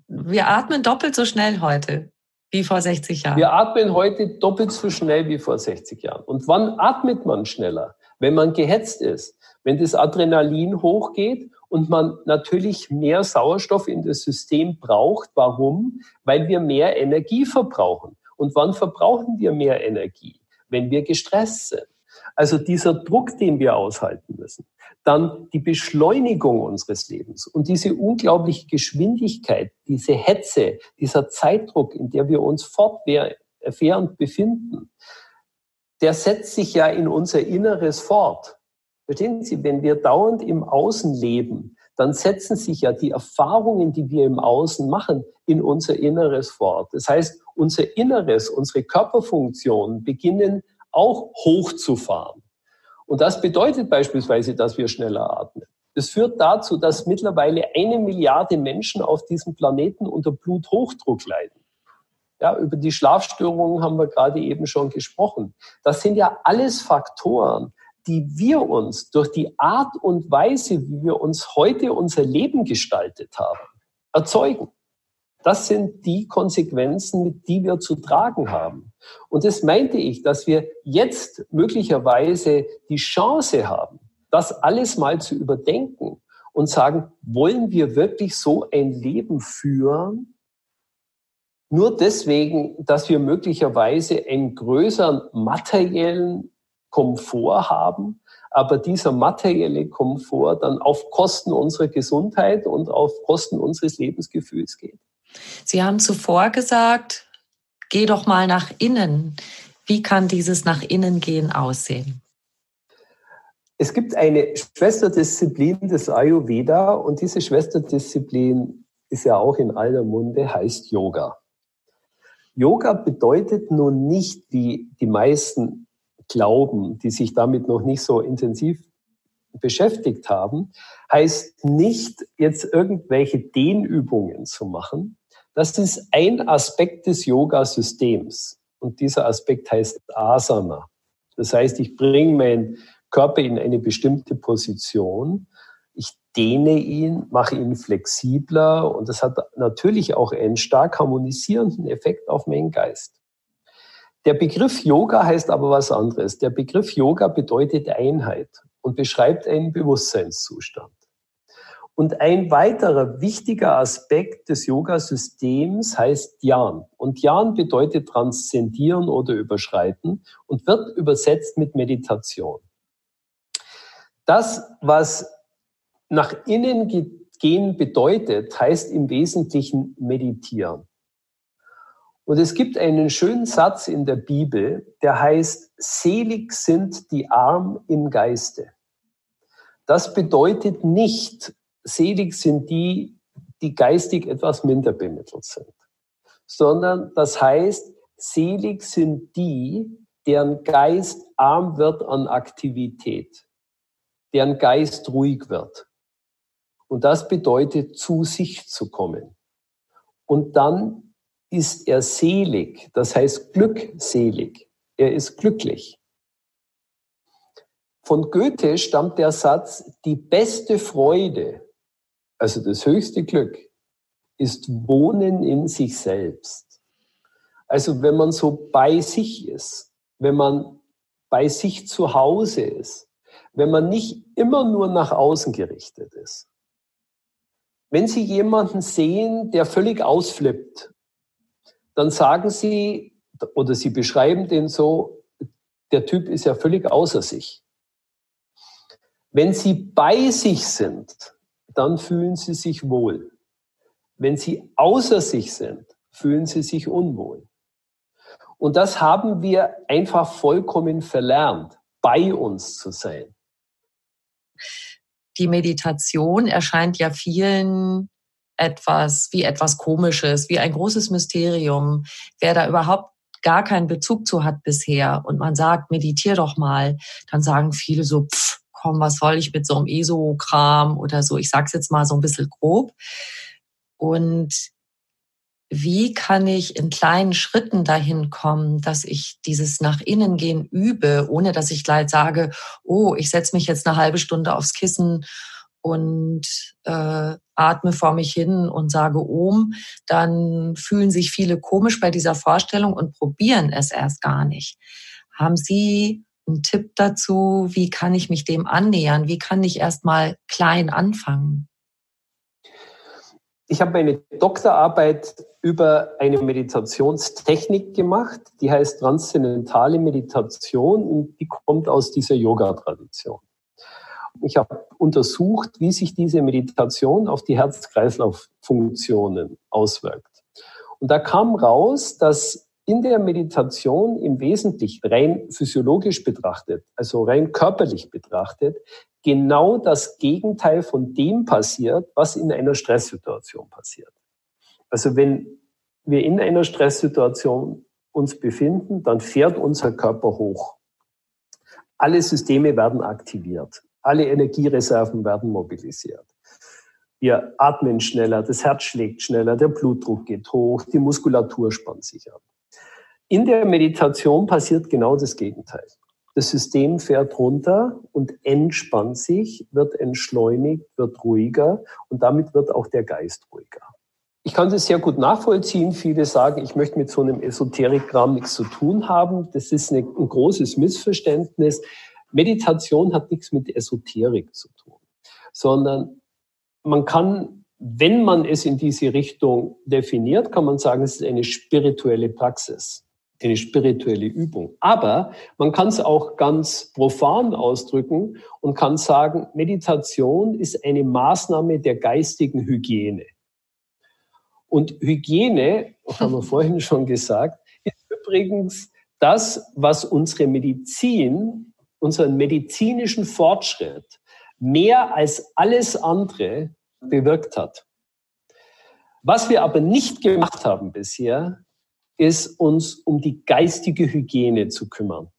Wir atmen doppelt so schnell heute wie vor 60 Jahren. Wir atmen heute doppelt so schnell wie vor 60 Jahren. Und wann atmet man schneller? Wenn man gehetzt ist, wenn das Adrenalin hochgeht und man natürlich mehr Sauerstoff in das System braucht. Warum? Weil wir mehr Energie verbrauchen. Und wann verbrauchen wir mehr Energie? Wenn wir gestresst sind. Also dieser Druck, den wir aushalten müssen. Dann die Beschleunigung unseres Lebens und diese unglaubliche Geschwindigkeit, diese Hetze, dieser Zeitdruck, in der wir uns fortwährend befinden, der setzt sich ja in unser Inneres fort. Verstehen Sie, wenn wir dauernd im Außen leben, dann setzen sich ja die Erfahrungen, die wir im Außen machen, in unser Inneres fort. Das heißt, unser Inneres, unsere Körperfunktionen beginnen auch hochzufahren. Und das bedeutet beispielsweise, dass wir schneller atmen. Das führt dazu, dass mittlerweile eine Milliarde Menschen auf diesem Planeten unter Bluthochdruck leiden. Ja, über die Schlafstörungen haben wir gerade eben schon gesprochen. Das sind ja alles Faktoren, die wir uns durch die Art und Weise, wie wir uns heute unser Leben gestaltet haben, erzeugen. Das sind die Konsequenzen, die wir zu tragen haben. Und das meinte ich, dass wir jetzt möglicherweise die Chance haben, das alles mal zu überdenken und sagen, wollen wir wirklich so ein Leben führen? Nur deswegen, dass wir möglicherweise einen größeren materiellen Komfort haben, aber dieser materielle Komfort dann auf Kosten unserer Gesundheit und auf Kosten unseres Lebensgefühls geht. Sie haben zuvor gesagt, geh doch mal nach innen. Wie kann dieses nach innen gehen aussehen? Es gibt eine Schwesterdisziplin des Ayurveda und diese Schwesterdisziplin ist ja auch in aller Munde, heißt Yoga. Yoga bedeutet nun nicht, wie die meisten glauben, die sich damit noch nicht so intensiv beschäftigt haben, heißt nicht, jetzt irgendwelche Dehnübungen zu machen. Das ist ein Aspekt des Yoga-Systems. Und dieser Aspekt heißt Asana. Das heißt, ich bringe meinen Körper in eine bestimmte Position. Ich dehne ihn, mache ihn flexibler und das hat natürlich auch einen stark harmonisierenden Effekt auf meinen Geist. Der Begriff Yoga heißt aber was anderes. Der Begriff Yoga bedeutet Einheit und beschreibt einen Bewusstseinszustand. Und ein weiterer wichtiger Aspekt des Yoga-Systems heißt Dhyan. Und Dhyan bedeutet transzendieren oder überschreiten und wird übersetzt mit Meditation. Das, was nach innen gehen bedeutet, heißt im Wesentlichen meditieren. Und es gibt einen schönen Satz in der Bibel, der heißt, selig sind die Arm im Geiste. Das bedeutet nicht, selig sind die, die geistig etwas minder bemittelt sind, sondern das heißt, selig sind die, deren Geist arm wird an Aktivität, deren Geist ruhig wird. Und das bedeutet, zu sich zu kommen. Und dann ist er selig, das heißt glückselig. Er ist glücklich. Von Goethe stammt der Satz, die beste Freude, also das höchste Glück, ist Wohnen in sich selbst. Also wenn man so bei sich ist, wenn man bei sich zu Hause ist, wenn man nicht immer nur nach außen gerichtet ist. Wenn Sie jemanden sehen, der völlig ausflippt, dann sagen Sie oder Sie beschreiben den so, der Typ ist ja völlig außer sich. Wenn Sie bei sich sind, dann fühlen Sie sich wohl. Wenn Sie außer sich sind, fühlen Sie sich unwohl. Und das haben wir einfach vollkommen verlernt, bei uns zu sein die Meditation erscheint ja vielen etwas wie etwas Komisches, wie ein großes Mysterium. Wer da überhaupt gar keinen Bezug zu hat bisher und man sagt, meditier doch mal, dann sagen viele so, pff, komm, was soll ich mit so einem ESO-Kram oder so. Ich sag's jetzt mal so ein bisschen grob. Und wie kann ich in kleinen Schritten dahin kommen, dass ich dieses nach innen gehen übe, ohne dass ich gleich sage, oh, ich setze mich jetzt eine halbe Stunde aufs Kissen und äh, atme vor mich hin und sage Ohm, dann fühlen sich viele komisch bei dieser Vorstellung und probieren es erst gar nicht. Haben Sie einen Tipp dazu, wie kann ich mich dem annähern? Wie kann ich erst mal klein anfangen? Ich habe meine Doktorarbeit über eine Meditationstechnik gemacht, die heißt transzendentale Meditation und die kommt aus dieser Yoga-Tradition. Ich habe untersucht, wie sich diese Meditation auf die Herz-Kreislauf-Funktionen auswirkt. Und da kam raus, dass in der Meditation im Wesentlichen rein physiologisch betrachtet, also rein körperlich betrachtet, genau das Gegenteil von dem passiert, was in einer Stresssituation passiert. Also wenn wir in einer Stresssituation uns befinden, dann fährt unser Körper hoch. Alle Systeme werden aktiviert. Alle Energiereserven werden mobilisiert. Wir atmen schneller, das Herz schlägt schneller, der Blutdruck geht hoch, die Muskulatur spannt sich an. In der Meditation passiert genau das Gegenteil. Das System fährt runter und entspannt sich, wird entschleunigt, wird ruhiger und damit wird auch der Geist ruhiger. Ich kann das sehr gut nachvollziehen. Viele sagen, ich möchte mit so einem Esoterikkram nichts zu tun haben. Das ist ein großes Missverständnis. Meditation hat nichts mit Esoterik zu tun, sondern man kann, wenn man es in diese Richtung definiert, kann man sagen, es ist eine spirituelle Praxis. eine spirituelle Übung. Aber man kann es auch ganz profan ausdrücken und kann sagen, Meditation ist eine Maßnahme der geistigen Hygiene. Und Hygiene, haben wir vorhin schon gesagt, ist übrigens das, was unsere Medizin, unseren medizinischen Fortschritt mehr als alles andere bewirkt hat. Was wir aber nicht gemacht haben bisher, ist uns um die geistige Hygiene zu kümmern.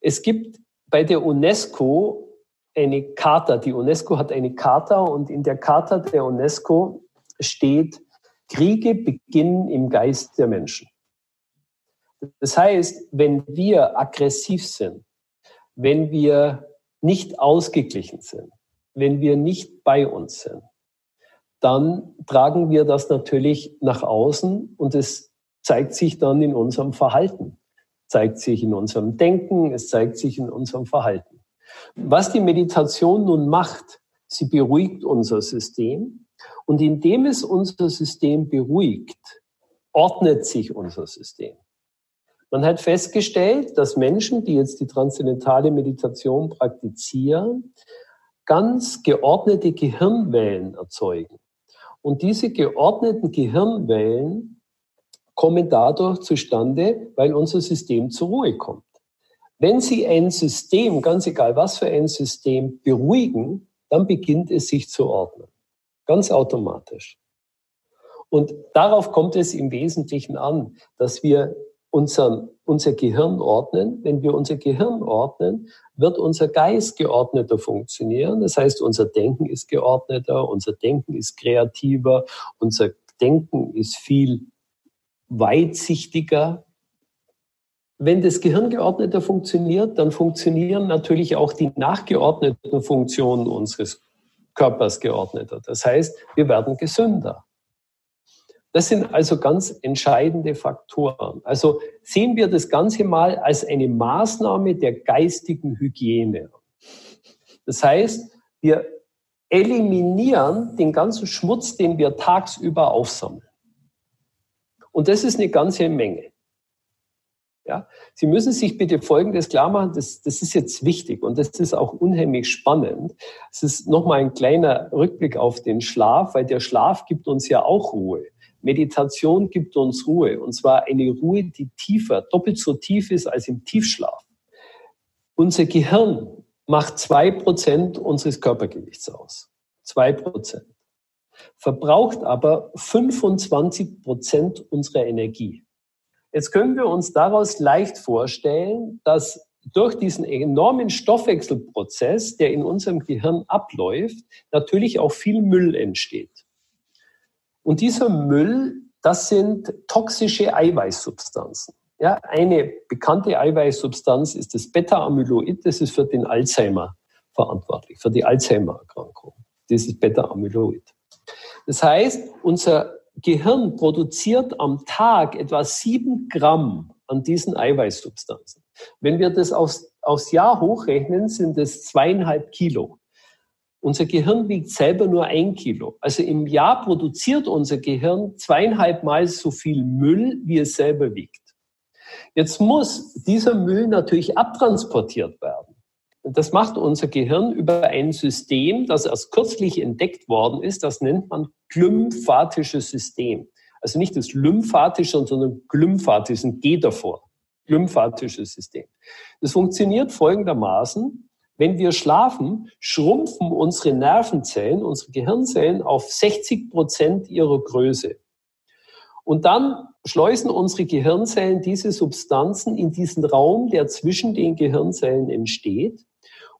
Es gibt bei der UNESCO eine Charta. Die UNESCO hat eine Charta und in der Charta der UNESCO steht, Kriege beginnen im Geist der Menschen. Das heißt, wenn wir aggressiv sind, wenn wir nicht ausgeglichen sind, wenn wir nicht bei uns sind, dann tragen wir das natürlich nach außen und es zeigt sich dann in unserem Verhalten, zeigt sich in unserem Denken, es zeigt sich in unserem Verhalten. Was die Meditation nun macht, sie beruhigt unser System und indem es unser System beruhigt, ordnet sich unser System. Man hat festgestellt, dass Menschen, die jetzt die transzendentale Meditation praktizieren, ganz geordnete Gehirnwellen erzeugen. Und diese geordneten Gehirnwellen kommen dadurch zustande, weil unser System zur Ruhe kommt. Wenn Sie ein System, ganz egal was für ein System, beruhigen, dann beginnt es sich zu ordnen. Ganz automatisch. Und darauf kommt es im Wesentlichen an, dass wir unseren, unser Gehirn ordnen. Wenn wir unser Gehirn ordnen, wird unser Geist geordneter funktionieren. Das heißt, unser Denken ist geordneter, unser Denken ist kreativer, unser Denken ist viel weitsichtiger. Wenn das Gehirn geordneter funktioniert, dann funktionieren natürlich auch die nachgeordneten Funktionen unseres Körpers geordneter. Das heißt, wir werden gesünder. Das sind also ganz entscheidende Faktoren. Also sehen wir das Ganze mal als eine Maßnahme der geistigen Hygiene. Das heißt, wir eliminieren den ganzen Schmutz, den wir tagsüber aufsammeln. Und das ist eine ganze Menge. Ja, Sie müssen sich bitte Folgendes klar machen, das, das ist jetzt wichtig und das ist auch unheimlich spannend. Es ist nochmal ein kleiner Rückblick auf den Schlaf, weil der Schlaf gibt uns ja auch Ruhe. Meditation gibt uns Ruhe und zwar eine Ruhe, die tiefer, doppelt so tief ist als im Tiefschlaf. Unser Gehirn macht zwei Prozent unseres Körpergewichts aus. Zwei Prozent. Verbraucht aber 25 Prozent unserer Energie. Jetzt können wir uns daraus leicht vorstellen, dass durch diesen enormen Stoffwechselprozess, der in unserem Gehirn abläuft, natürlich auch viel Müll entsteht. Und dieser Müll, das sind toxische Eiweißsubstanzen. Ja, eine bekannte Eiweißsubstanz ist das Beta-Amyloid, das ist für den Alzheimer verantwortlich, für die Alzheimer-Erkrankung. Dieses Beta-Amyloid. Das heißt, unser Gehirn produziert am Tag etwa sieben Gramm an diesen Eiweißsubstanzen. Wenn wir das aufs, aufs Jahr hochrechnen, sind es zweieinhalb Kilo. Unser Gehirn wiegt selber nur ein Kilo. Also im Jahr produziert unser Gehirn zweieinhalb Mal so viel Müll, wie es selber wiegt. Jetzt muss dieser Müll natürlich abtransportiert werden. Und das macht unser Gehirn über ein System, das erst kürzlich entdeckt worden ist. Das nennt man glymphatisches System. Also nicht das lymphatische, sondern glymphatische, ein G davor. Glymphatisches System. Das funktioniert folgendermaßen. Wenn wir schlafen, schrumpfen unsere Nervenzellen, unsere Gehirnzellen auf 60 Prozent ihrer Größe. Und dann schleusen unsere Gehirnzellen diese Substanzen in diesen Raum, der zwischen den Gehirnzellen entsteht.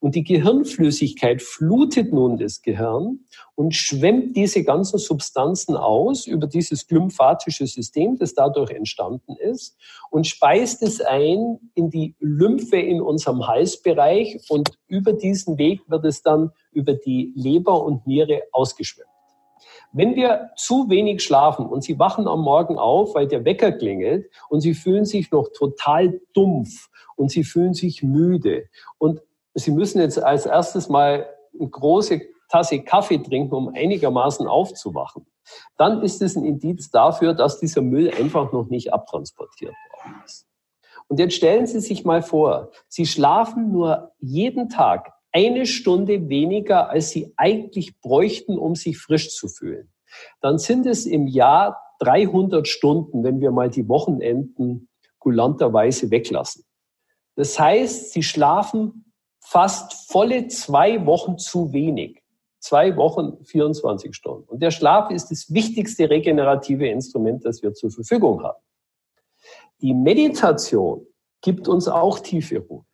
Und die Gehirnflüssigkeit flutet nun das Gehirn und schwemmt diese ganzen Substanzen aus über dieses glymphatische System, das dadurch entstanden ist, und speist es ein in die Lymphe in unserem Halsbereich und über diesen Weg wird es dann über die Leber und Niere ausgeschwemmt. Wenn wir zu wenig schlafen und Sie wachen am Morgen auf, weil der Wecker klingelt und Sie fühlen sich noch total dumpf und Sie fühlen sich müde und Sie müssen jetzt als erstes mal eine große Tasse Kaffee trinken, um einigermaßen aufzuwachen, dann ist es ein Indiz dafür, dass dieser Müll einfach noch nicht abtransportiert worden ist. Und jetzt stellen Sie sich mal vor, Sie schlafen nur jeden Tag eine Stunde weniger, als Sie eigentlich bräuchten, um sich frisch zu fühlen. Dann sind es im Jahr 300 Stunden, wenn wir mal die Wochenenden kulanterweise weglassen. Das heißt, Sie schlafen fast volle zwei Wochen zu wenig. Zwei Wochen, 24 Stunden. Und der Schlaf ist das wichtigste regenerative Instrument, das wir zur Verfügung haben. Die Meditation gibt uns auch tiefe Ruhe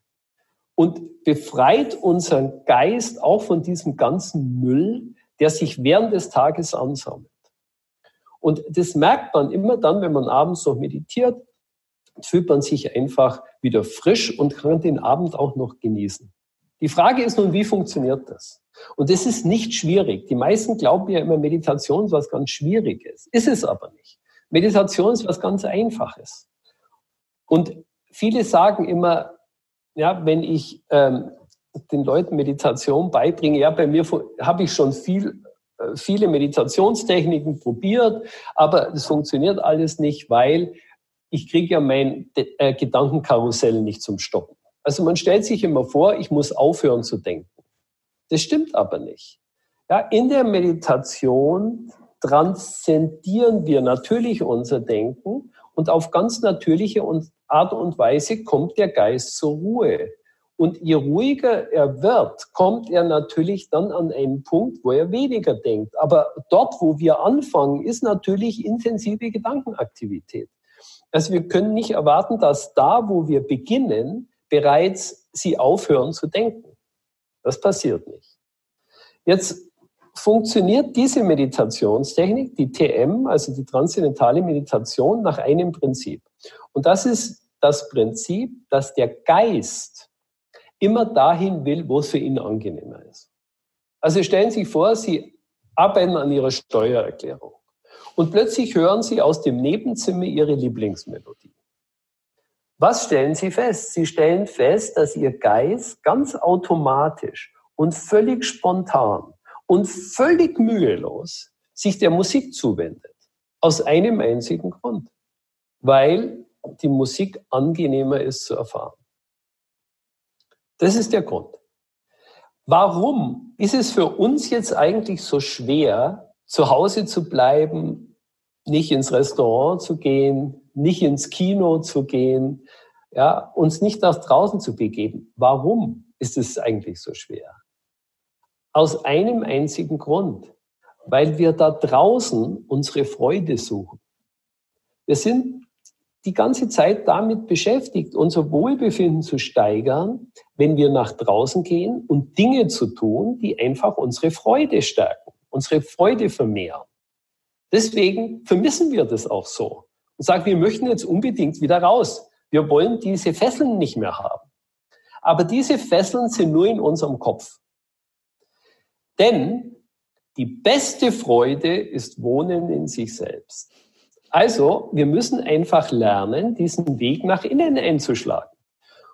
und befreit unseren Geist auch von diesem ganzen Müll, der sich während des Tages ansammelt. Und das merkt man immer dann, wenn man abends noch meditiert, fühlt man sich einfach wieder frisch und kann den Abend auch noch genießen. Die Frage ist nun, wie funktioniert das? Und das ist nicht schwierig. Die meisten glauben ja immer, Meditation ist was ganz Schwieriges. Ist es aber nicht. Meditation ist was ganz Einfaches. Und viele sagen immer, ja, wenn ich ähm, den Leuten Meditation beibringe, ja, bei mir habe ich schon viel, äh, viele Meditationstechniken probiert, aber es funktioniert alles nicht, weil ich kriege ja mein äh, Gedankenkarussell nicht zum Stoppen. Also man stellt sich immer vor, ich muss aufhören zu denken. Das stimmt aber nicht. Ja, in der Meditation transzendieren wir natürlich unser Denken und auf ganz natürliche Art und Weise kommt der Geist zur Ruhe. Und je ruhiger er wird, kommt er natürlich dann an einen Punkt, wo er weniger denkt. Aber dort, wo wir anfangen, ist natürlich intensive Gedankenaktivität. Also wir können nicht erwarten, dass da, wo wir beginnen, bereits sie aufhören zu denken. Das passiert nicht. Jetzt funktioniert diese Meditationstechnik, die TM, also die transzendentale Meditation, nach einem Prinzip. Und das ist das Prinzip, dass der Geist immer dahin will, wo es für ihn angenehmer ist. Also stellen Sie sich vor, Sie arbeiten an Ihrer Steuererklärung und plötzlich hören Sie aus dem Nebenzimmer Ihre Lieblingsmelodie. Was stellen Sie fest? Sie stellen fest, dass Ihr Geist ganz automatisch und völlig spontan und völlig mühelos sich der Musik zuwendet. Aus einem einzigen Grund. Weil die Musik angenehmer ist zu erfahren. Das ist der Grund. Warum ist es für uns jetzt eigentlich so schwer, zu Hause zu bleiben, nicht ins Restaurant zu gehen, nicht ins Kino zu gehen, ja, uns nicht nach draußen zu begeben? Warum ist es eigentlich so schwer? Aus einem einzigen Grund, weil wir da draußen unsere Freude suchen. Wir sind die ganze Zeit damit beschäftigt, unser Wohlbefinden zu steigern, wenn wir nach draußen gehen und Dinge zu tun, die einfach unsere Freude stärken, unsere Freude vermehren. Deswegen vermissen wir das auch so und sagen, wir möchten jetzt unbedingt wieder raus. Wir wollen diese Fesseln nicht mehr haben. Aber diese Fesseln sind nur in unserem Kopf. Denn die beste Freude ist Wohnen in sich selbst. Also, wir müssen einfach lernen, diesen Weg nach innen einzuschlagen.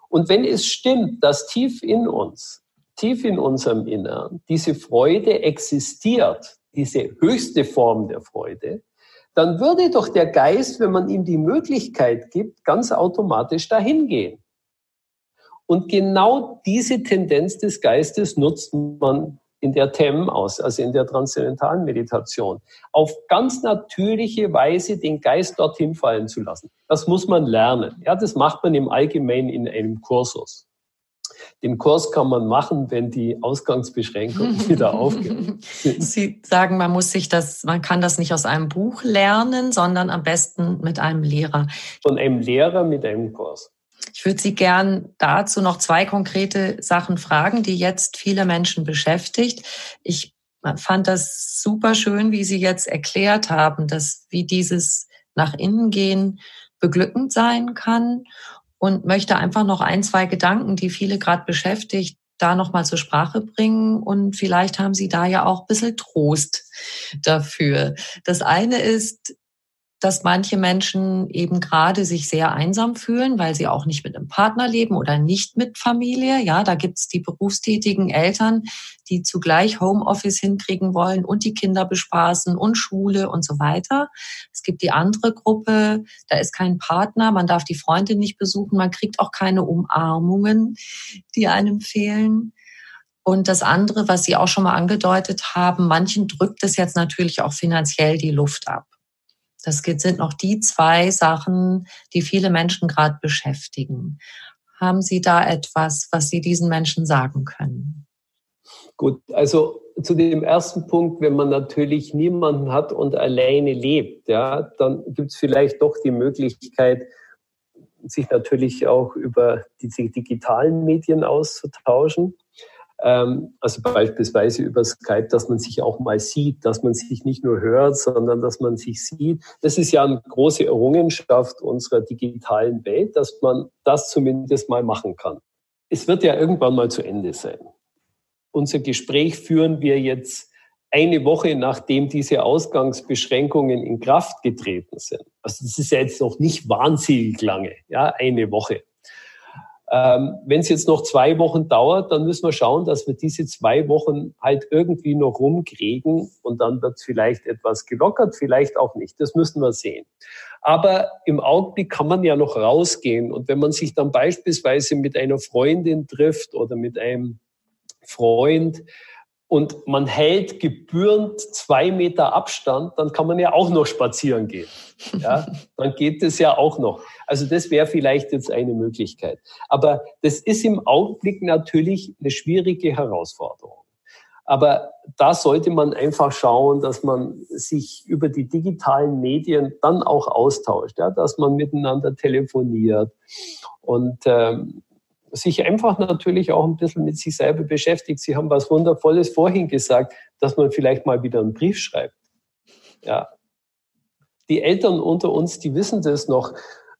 Und wenn es stimmt, dass tief in uns, tief in unserem Innern, diese Freude existiert, diese höchste Form der Freude, dann würde doch der Geist, wenn man ihm die Möglichkeit gibt, ganz automatisch dahin gehen. Und genau diese Tendenz des Geistes nutzt man in der TEM aus, also in der transzendentalen Meditation, auf ganz natürliche Weise den Geist dorthin fallen zu lassen. Das muss man lernen. Ja, das macht man im Allgemeinen in einem Kursus. Den Kurs kann man machen, wenn die Ausgangsbeschränkungen wieder aufgehen. Sie sagen, man muss sich das, man kann das nicht aus einem Buch lernen, sondern am besten mit einem Lehrer. Von einem Lehrer mit einem Kurs. Ich würde Sie gern dazu noch zwei konkrete Sachen fragen, die jetzt viele Menschen beschäftigt. Ich fand das super schön, wie Sie jetzt erklärt haben, dass wie dieses nach innen gehen beglückend sein kann und möchte einfach noch ein, zwei Gedanken, die viele gerade beschäftigt, da nochmal zur Sprache bringen und vielleicht haben Sie da ja auch ein bisschen Trost dafür. Das eine ist, dass manche Menschen eben gerade sich sehr einsam fühlen, weil sie auch nicht mit einem Partner leben oder nicht mit Familie. Ja, da gibt's die berufstätigen Eltern, die zugleich Homeoffice hinkriegen wollen und die Kinder bespaßen und Schule und so weiter. Es gibt die andere Gruppe, da ist kein Partner, man darf die Freundin nicht besuchen, man kriegt auch keine Umarmungen, die einem fehlen. Und das andere, was Sie auch schon mal angedeutet haben, manchen drückt es jetzt natürlich auch finanziell die Luft ab. Das sind noch die zwei Sachen, die viele Menschen gerade beschäftigen. Haben Sie da etwas, was Sie diesen Menschen sagen können? Gut, also zu dem ersten Punkt, wenn man natürlich niemanden hat und alleine lebt, ja, dann gibt es vielleicht doch die Möglichkeit, sich natürlich auch über diese digitalen Medien auszutauschen. Ähm, also beispielsweise über Skype, dass man sich auch mal sieht, dass man sich nicht nur hört, sondern dass man sich sieht. Das ist ja eine große Errungenschaft unserer digitalen Welt, dass man das zumindest mal machen kann. Es wird ja irgendwann mal zu Ende sein. Unser Gespräch führen wir jetzt eine Woche nachdem diese Ausgangsbeschränkungen in Kraft getreten sind. Also das ist ja jetzt noch nicht wahnsinnig lange, ja, eine Woche. Ähm, Wenn es jetzt noch zwei Wochen dauert, dann müssen wir schauen, dass wir diese zwei Wochen halt irgendwie noch rumkriegen und dann wird es vielleicht etwas gelockert, vielleicht auch nicht. Das müssen wir sehen. Aber im Augenblick kann man ja noch rausgehen und wenn man sich dann beispielsweise mit einer Freundin trifft oder mit einem Freund, und man hält gebührend zwei Meter Abstand, dann kann man ja auch noch spazieren gehen. Ja, dann geht es ja auch noch. Also das wäre vielleicht jetzt eine Möglichkeit. Aber das ist im Augenblick natürlich eine schwierige Herausforderung. Aber da sollte man einfach schauen, dass man sich über die digitalen Medien dann auch austauscht, ja, dass man miteinander telefoniert und ähm, sich einfach natürlich auch ein bisschen mit sich selber beschäftigt. Sie haben was Wundervolles vorhin gesagt, dass man vielleicht mal wieder einen Brief schreibt. Ja. Die Eltern unter uns, die wissen das noch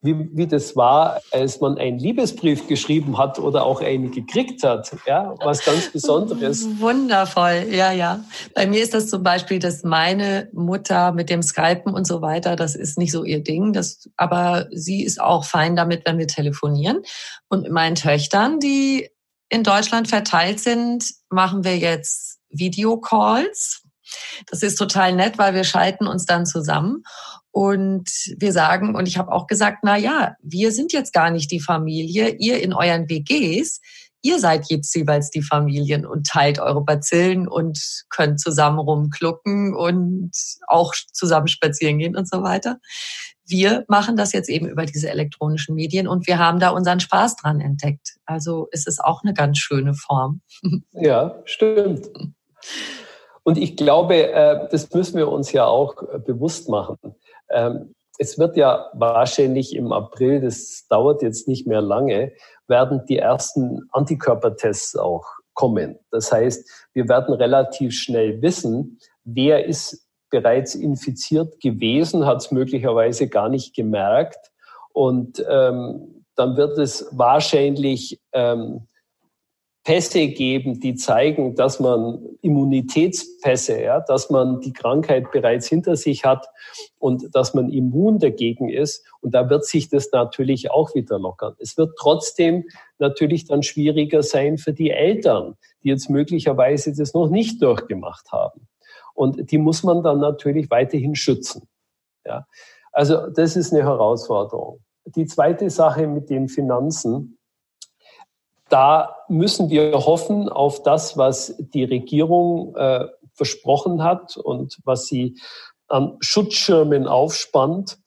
wie, wie das war, als man einen Liebesbrief geschrieben hat oder auch einen gekriegt hat. Ja, was ganz Besonderes. Wundervoll, ja, ja. Bei mir ist das zum Beispiel, dass meine Mutter mit dem Skypen und so weiter, das ist nicht so ihr Ding. Das, aber sie ist auch fein damit, wenn wir telefonieren. Und mit meinen Töchtern, die in Deutschland verteilt sind, machen wir jetzt Videocalls. Das ist total nett, weil wir schalten uns dann zusammen und wir sagen, und ich habe auch gesagt, na ja, wir sind jetzt gar nicht die Familie, ihr in euren WGs, ihr seid jetzt jeweils die Familien und teilt eure Bazillen und könnt zusammen rumklucken und auch zusammen spazieren gehen und so weiter. Wir machen das jetzt eben über diese elektronischen Medien und wir haben da unseren Spaß dran entdeckt. Also es ist auch eine ganz schöne Form. Ja, stimmt. Und ich glaube, äh, das müssen wir uns ja auch bewusst machen. Ähm, es wird ja wahrscheinlich im April, das dauert jetzt nicht mehr lange, werden die ersten Antikörpertests auch kommen. Das heißt, wir werden relativ schnell wissen, wer ist bereits infiziert gewesen, hat es möglicherweise gar nicht gemerkt. Und ähm, dann wird es wahrscheinlich ähm, Pässe geben, die zeigen, dass man Immunitätspässe, ja, dass man die Krankheit bereits hinter sich hat und dass man immun dagegen ist. Und da wird sich das natürlich auch wieder lockern. Es wird trotzdem natürlich dann schwieriger sein für die Eltern, die jetzt möglicherweise das noch nicht durchgemacht haben. Und die muss man dann natürlich weiterhin schützen. Ja. Also das ist eine Herausforderung. Die zweite Sache mit den Finanzen, da müssen wir hoffen auf das, was die Regierung äh, versprochen hat und was sie an Schutzschirmen aufspannt.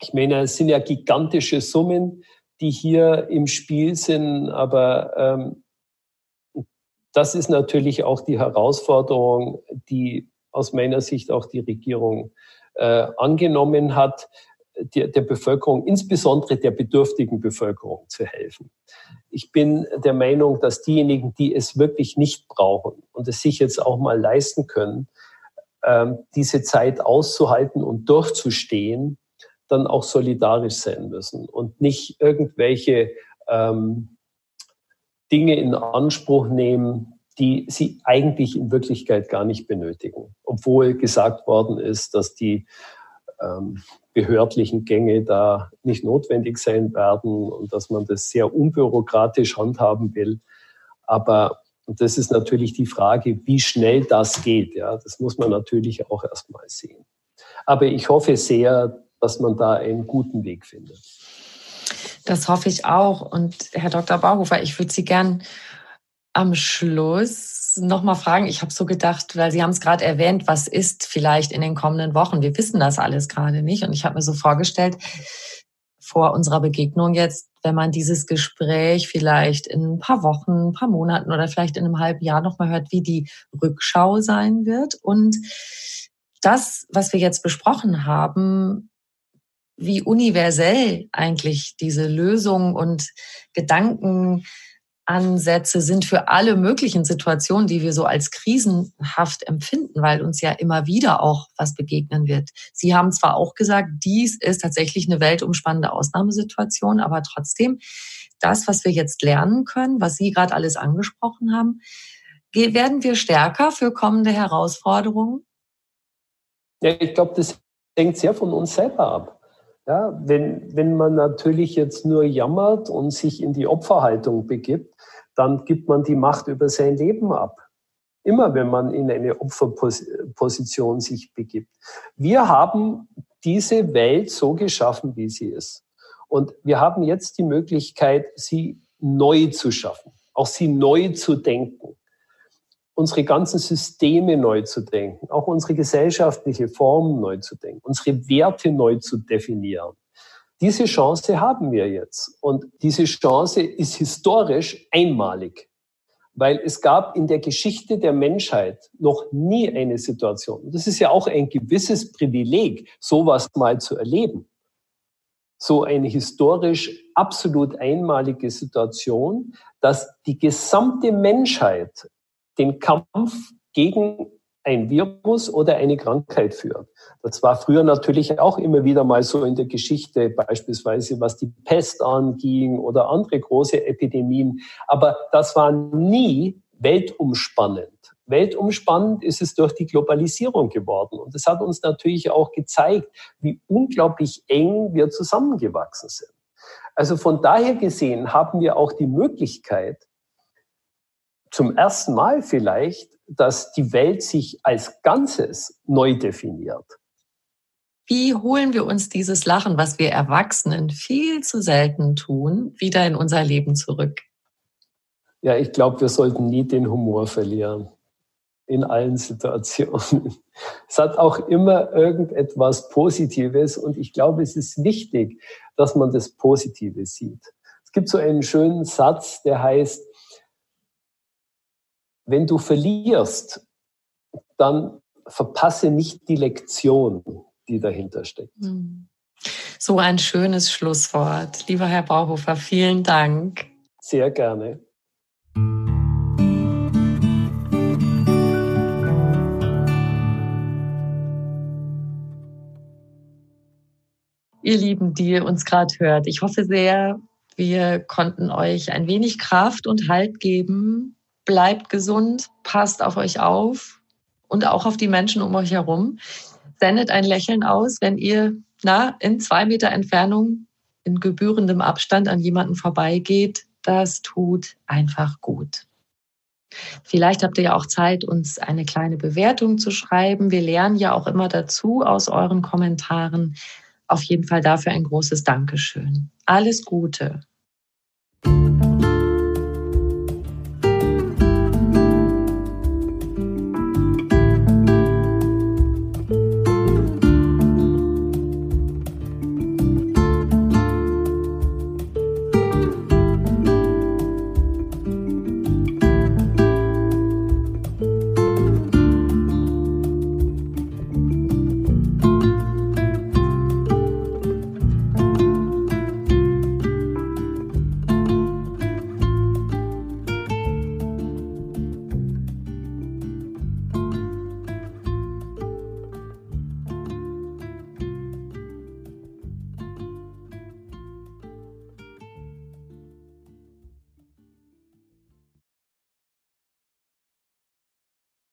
Ich meine, es sind ja gigantische Summen, die hier im Spiel sind, aber ähm, das ist natürlich auch die Herausforderung, die aus meiner Sicht auch die Regierung äh, angenommen hat, der, der Bevölkerung, insbesondere der bedürftigen Bevölkerung zu helfen. Ich bin der Meinung, dass diejenigen, die es wirklich nicht brauchen und es sich jetzt auch mal leisten können, ähm, diese Zeit auszuhalten und durchzustehen, dann auch solidarisch sein müssen und nicht irgendwelche ähm, Dinge in Anspruch nehmen, die sie eigentlich in Wirklichkeit gar nicht benötigen. Obwohl gesagt worden ist, dass die ähm, behördlichen Gänge da nicht notwendig sein werden und dass man das sehr unbürokratisch handhaben will. Aber das ist natürlich die Frage, wie schnell das geht. Ja, das muss man natürlich auch erstmal sehen. Aber ich hoffe sehr, dass man da einen guten Weg findet. Das hoffe ich auch. Und Herr Dr. Bauhofer, ich würde Sie gern am Schluss nochmal fragen. Ich habe so gedacht, weil Sie haben es gerade erwähnt, was ist vielleicht in den kommenden Wochen? Wir wissen das alles gerade nicht. Und ich habe mir so vorgestellt, vor unserer Begegnung jetzt, wenn man dieses Gespräch vielleicht in ein paar Wochen, ein paar Monaten oder vielleicht in einem halben Jahr nochmal hört, wie die Rückschau sein wird. Und das, was wir jetzt besprochen haben, wie universell eigentlich diese Lösung und Gedanken Ansätze sind für alle möglichen Situationen, die wir so als krisenhaft empfinden, weil uns ja immer wieder auch was begegnen wird. Sie haben zwar auch gesagt, dies ist tatsächlich eine weltumspannende Ausnahmesituation, aber trotzdem, das, was wir jetzt lernen können, was Sie gerade alles angesprochen haben, werden wir stärker für kommende Herausforderungen? Ja, ich glaube, das hängt sehr von uns selber ab. Ja, wenn, wenn man natürlich jetzt nur jammert und sich in die Opferhaltung begibt, dann gibt man die Macht über sein Leben ab. Immer wenn man in eine Opferposition sich begibt. Wir haben diese Welt so geschaffen, wie sie ist. Und wir haben jetzt die Möglichkeit, sie neu zu schaffen, auch sie neu zu denken unsere ganzen Systeme neu zu denken, auch unsere gesellschaftliche Form neu zu denken, unsere Werte neu zu definieren. Diese Chance haben wir jetzt. Und diese Chance ist historisch einmalig, weil es gab in der Geschichte der Menschheit noch nie eine Situation. Das ist ja auch ein gewisses Privileg, sowas mal zu erleben. So eine historisch absolut einmalige Situation, dass die gesamte Menschheit den Kampf gegen ein Virus oder eine Krankheit führt. Das war früher natürlich auch immer wieder mal so in der Geschichte, beispielsweise was die Pest anging oder andere große Epidemien. Aber das war nie weltumspannend. Weltumspannend ist es durch die Globalisierung geworden. Und das hat uns natürlich auch gezeigt, wie unglaublich eng wir zusammengewachsen sind. Also von daher gesehen haben wir auch die Möglichkeit, zum ersten Mal vielleicht, dass die Welt sich als Ganzes neu definiert. Wie holen wir uns dieses Lachen, was wir Erwachsenen viel zu selten tun, wieder in unser Leben zurück? Ja, ich glaube, wir sollten nie den Humor verlieren. In allen Situationen. Es hat auch immer irgendetwas Positives und ich glaube, es ist wichtig, dass man das Positive sieht. Es gibt so einen schönen Satz, der heißt, wenn du verlierst, dann verpasse nicht die Lektion, die dahinter steckt. Hm. So ein schönes Schlusswort. Lieber Herr Bauhofer, vielen Dank. Sehr gerne. Ihr Lieben, die ihr uns gerade hört, ich hoffe sehr, wir konnten euch ein wenig Kraft und Halt geben, bleibt gesund, passt auf euch auf und auch auf die Menschen um euch herum. Sendet ein Lächeln aus, wenn ihr na, in zwei Meter Entfernung in gebührendem Abstand an jemanden vorbeigeht. Das tut einfach gut. Vielleicht habt ihr ja auch Zeit, uns eine kleine Bewertung zu schreiben. Wir lernen ja auch immer dazu aus euren Kommentaren. Auf jeden Fall dafür ein großes Dankeschön. Alles Gute.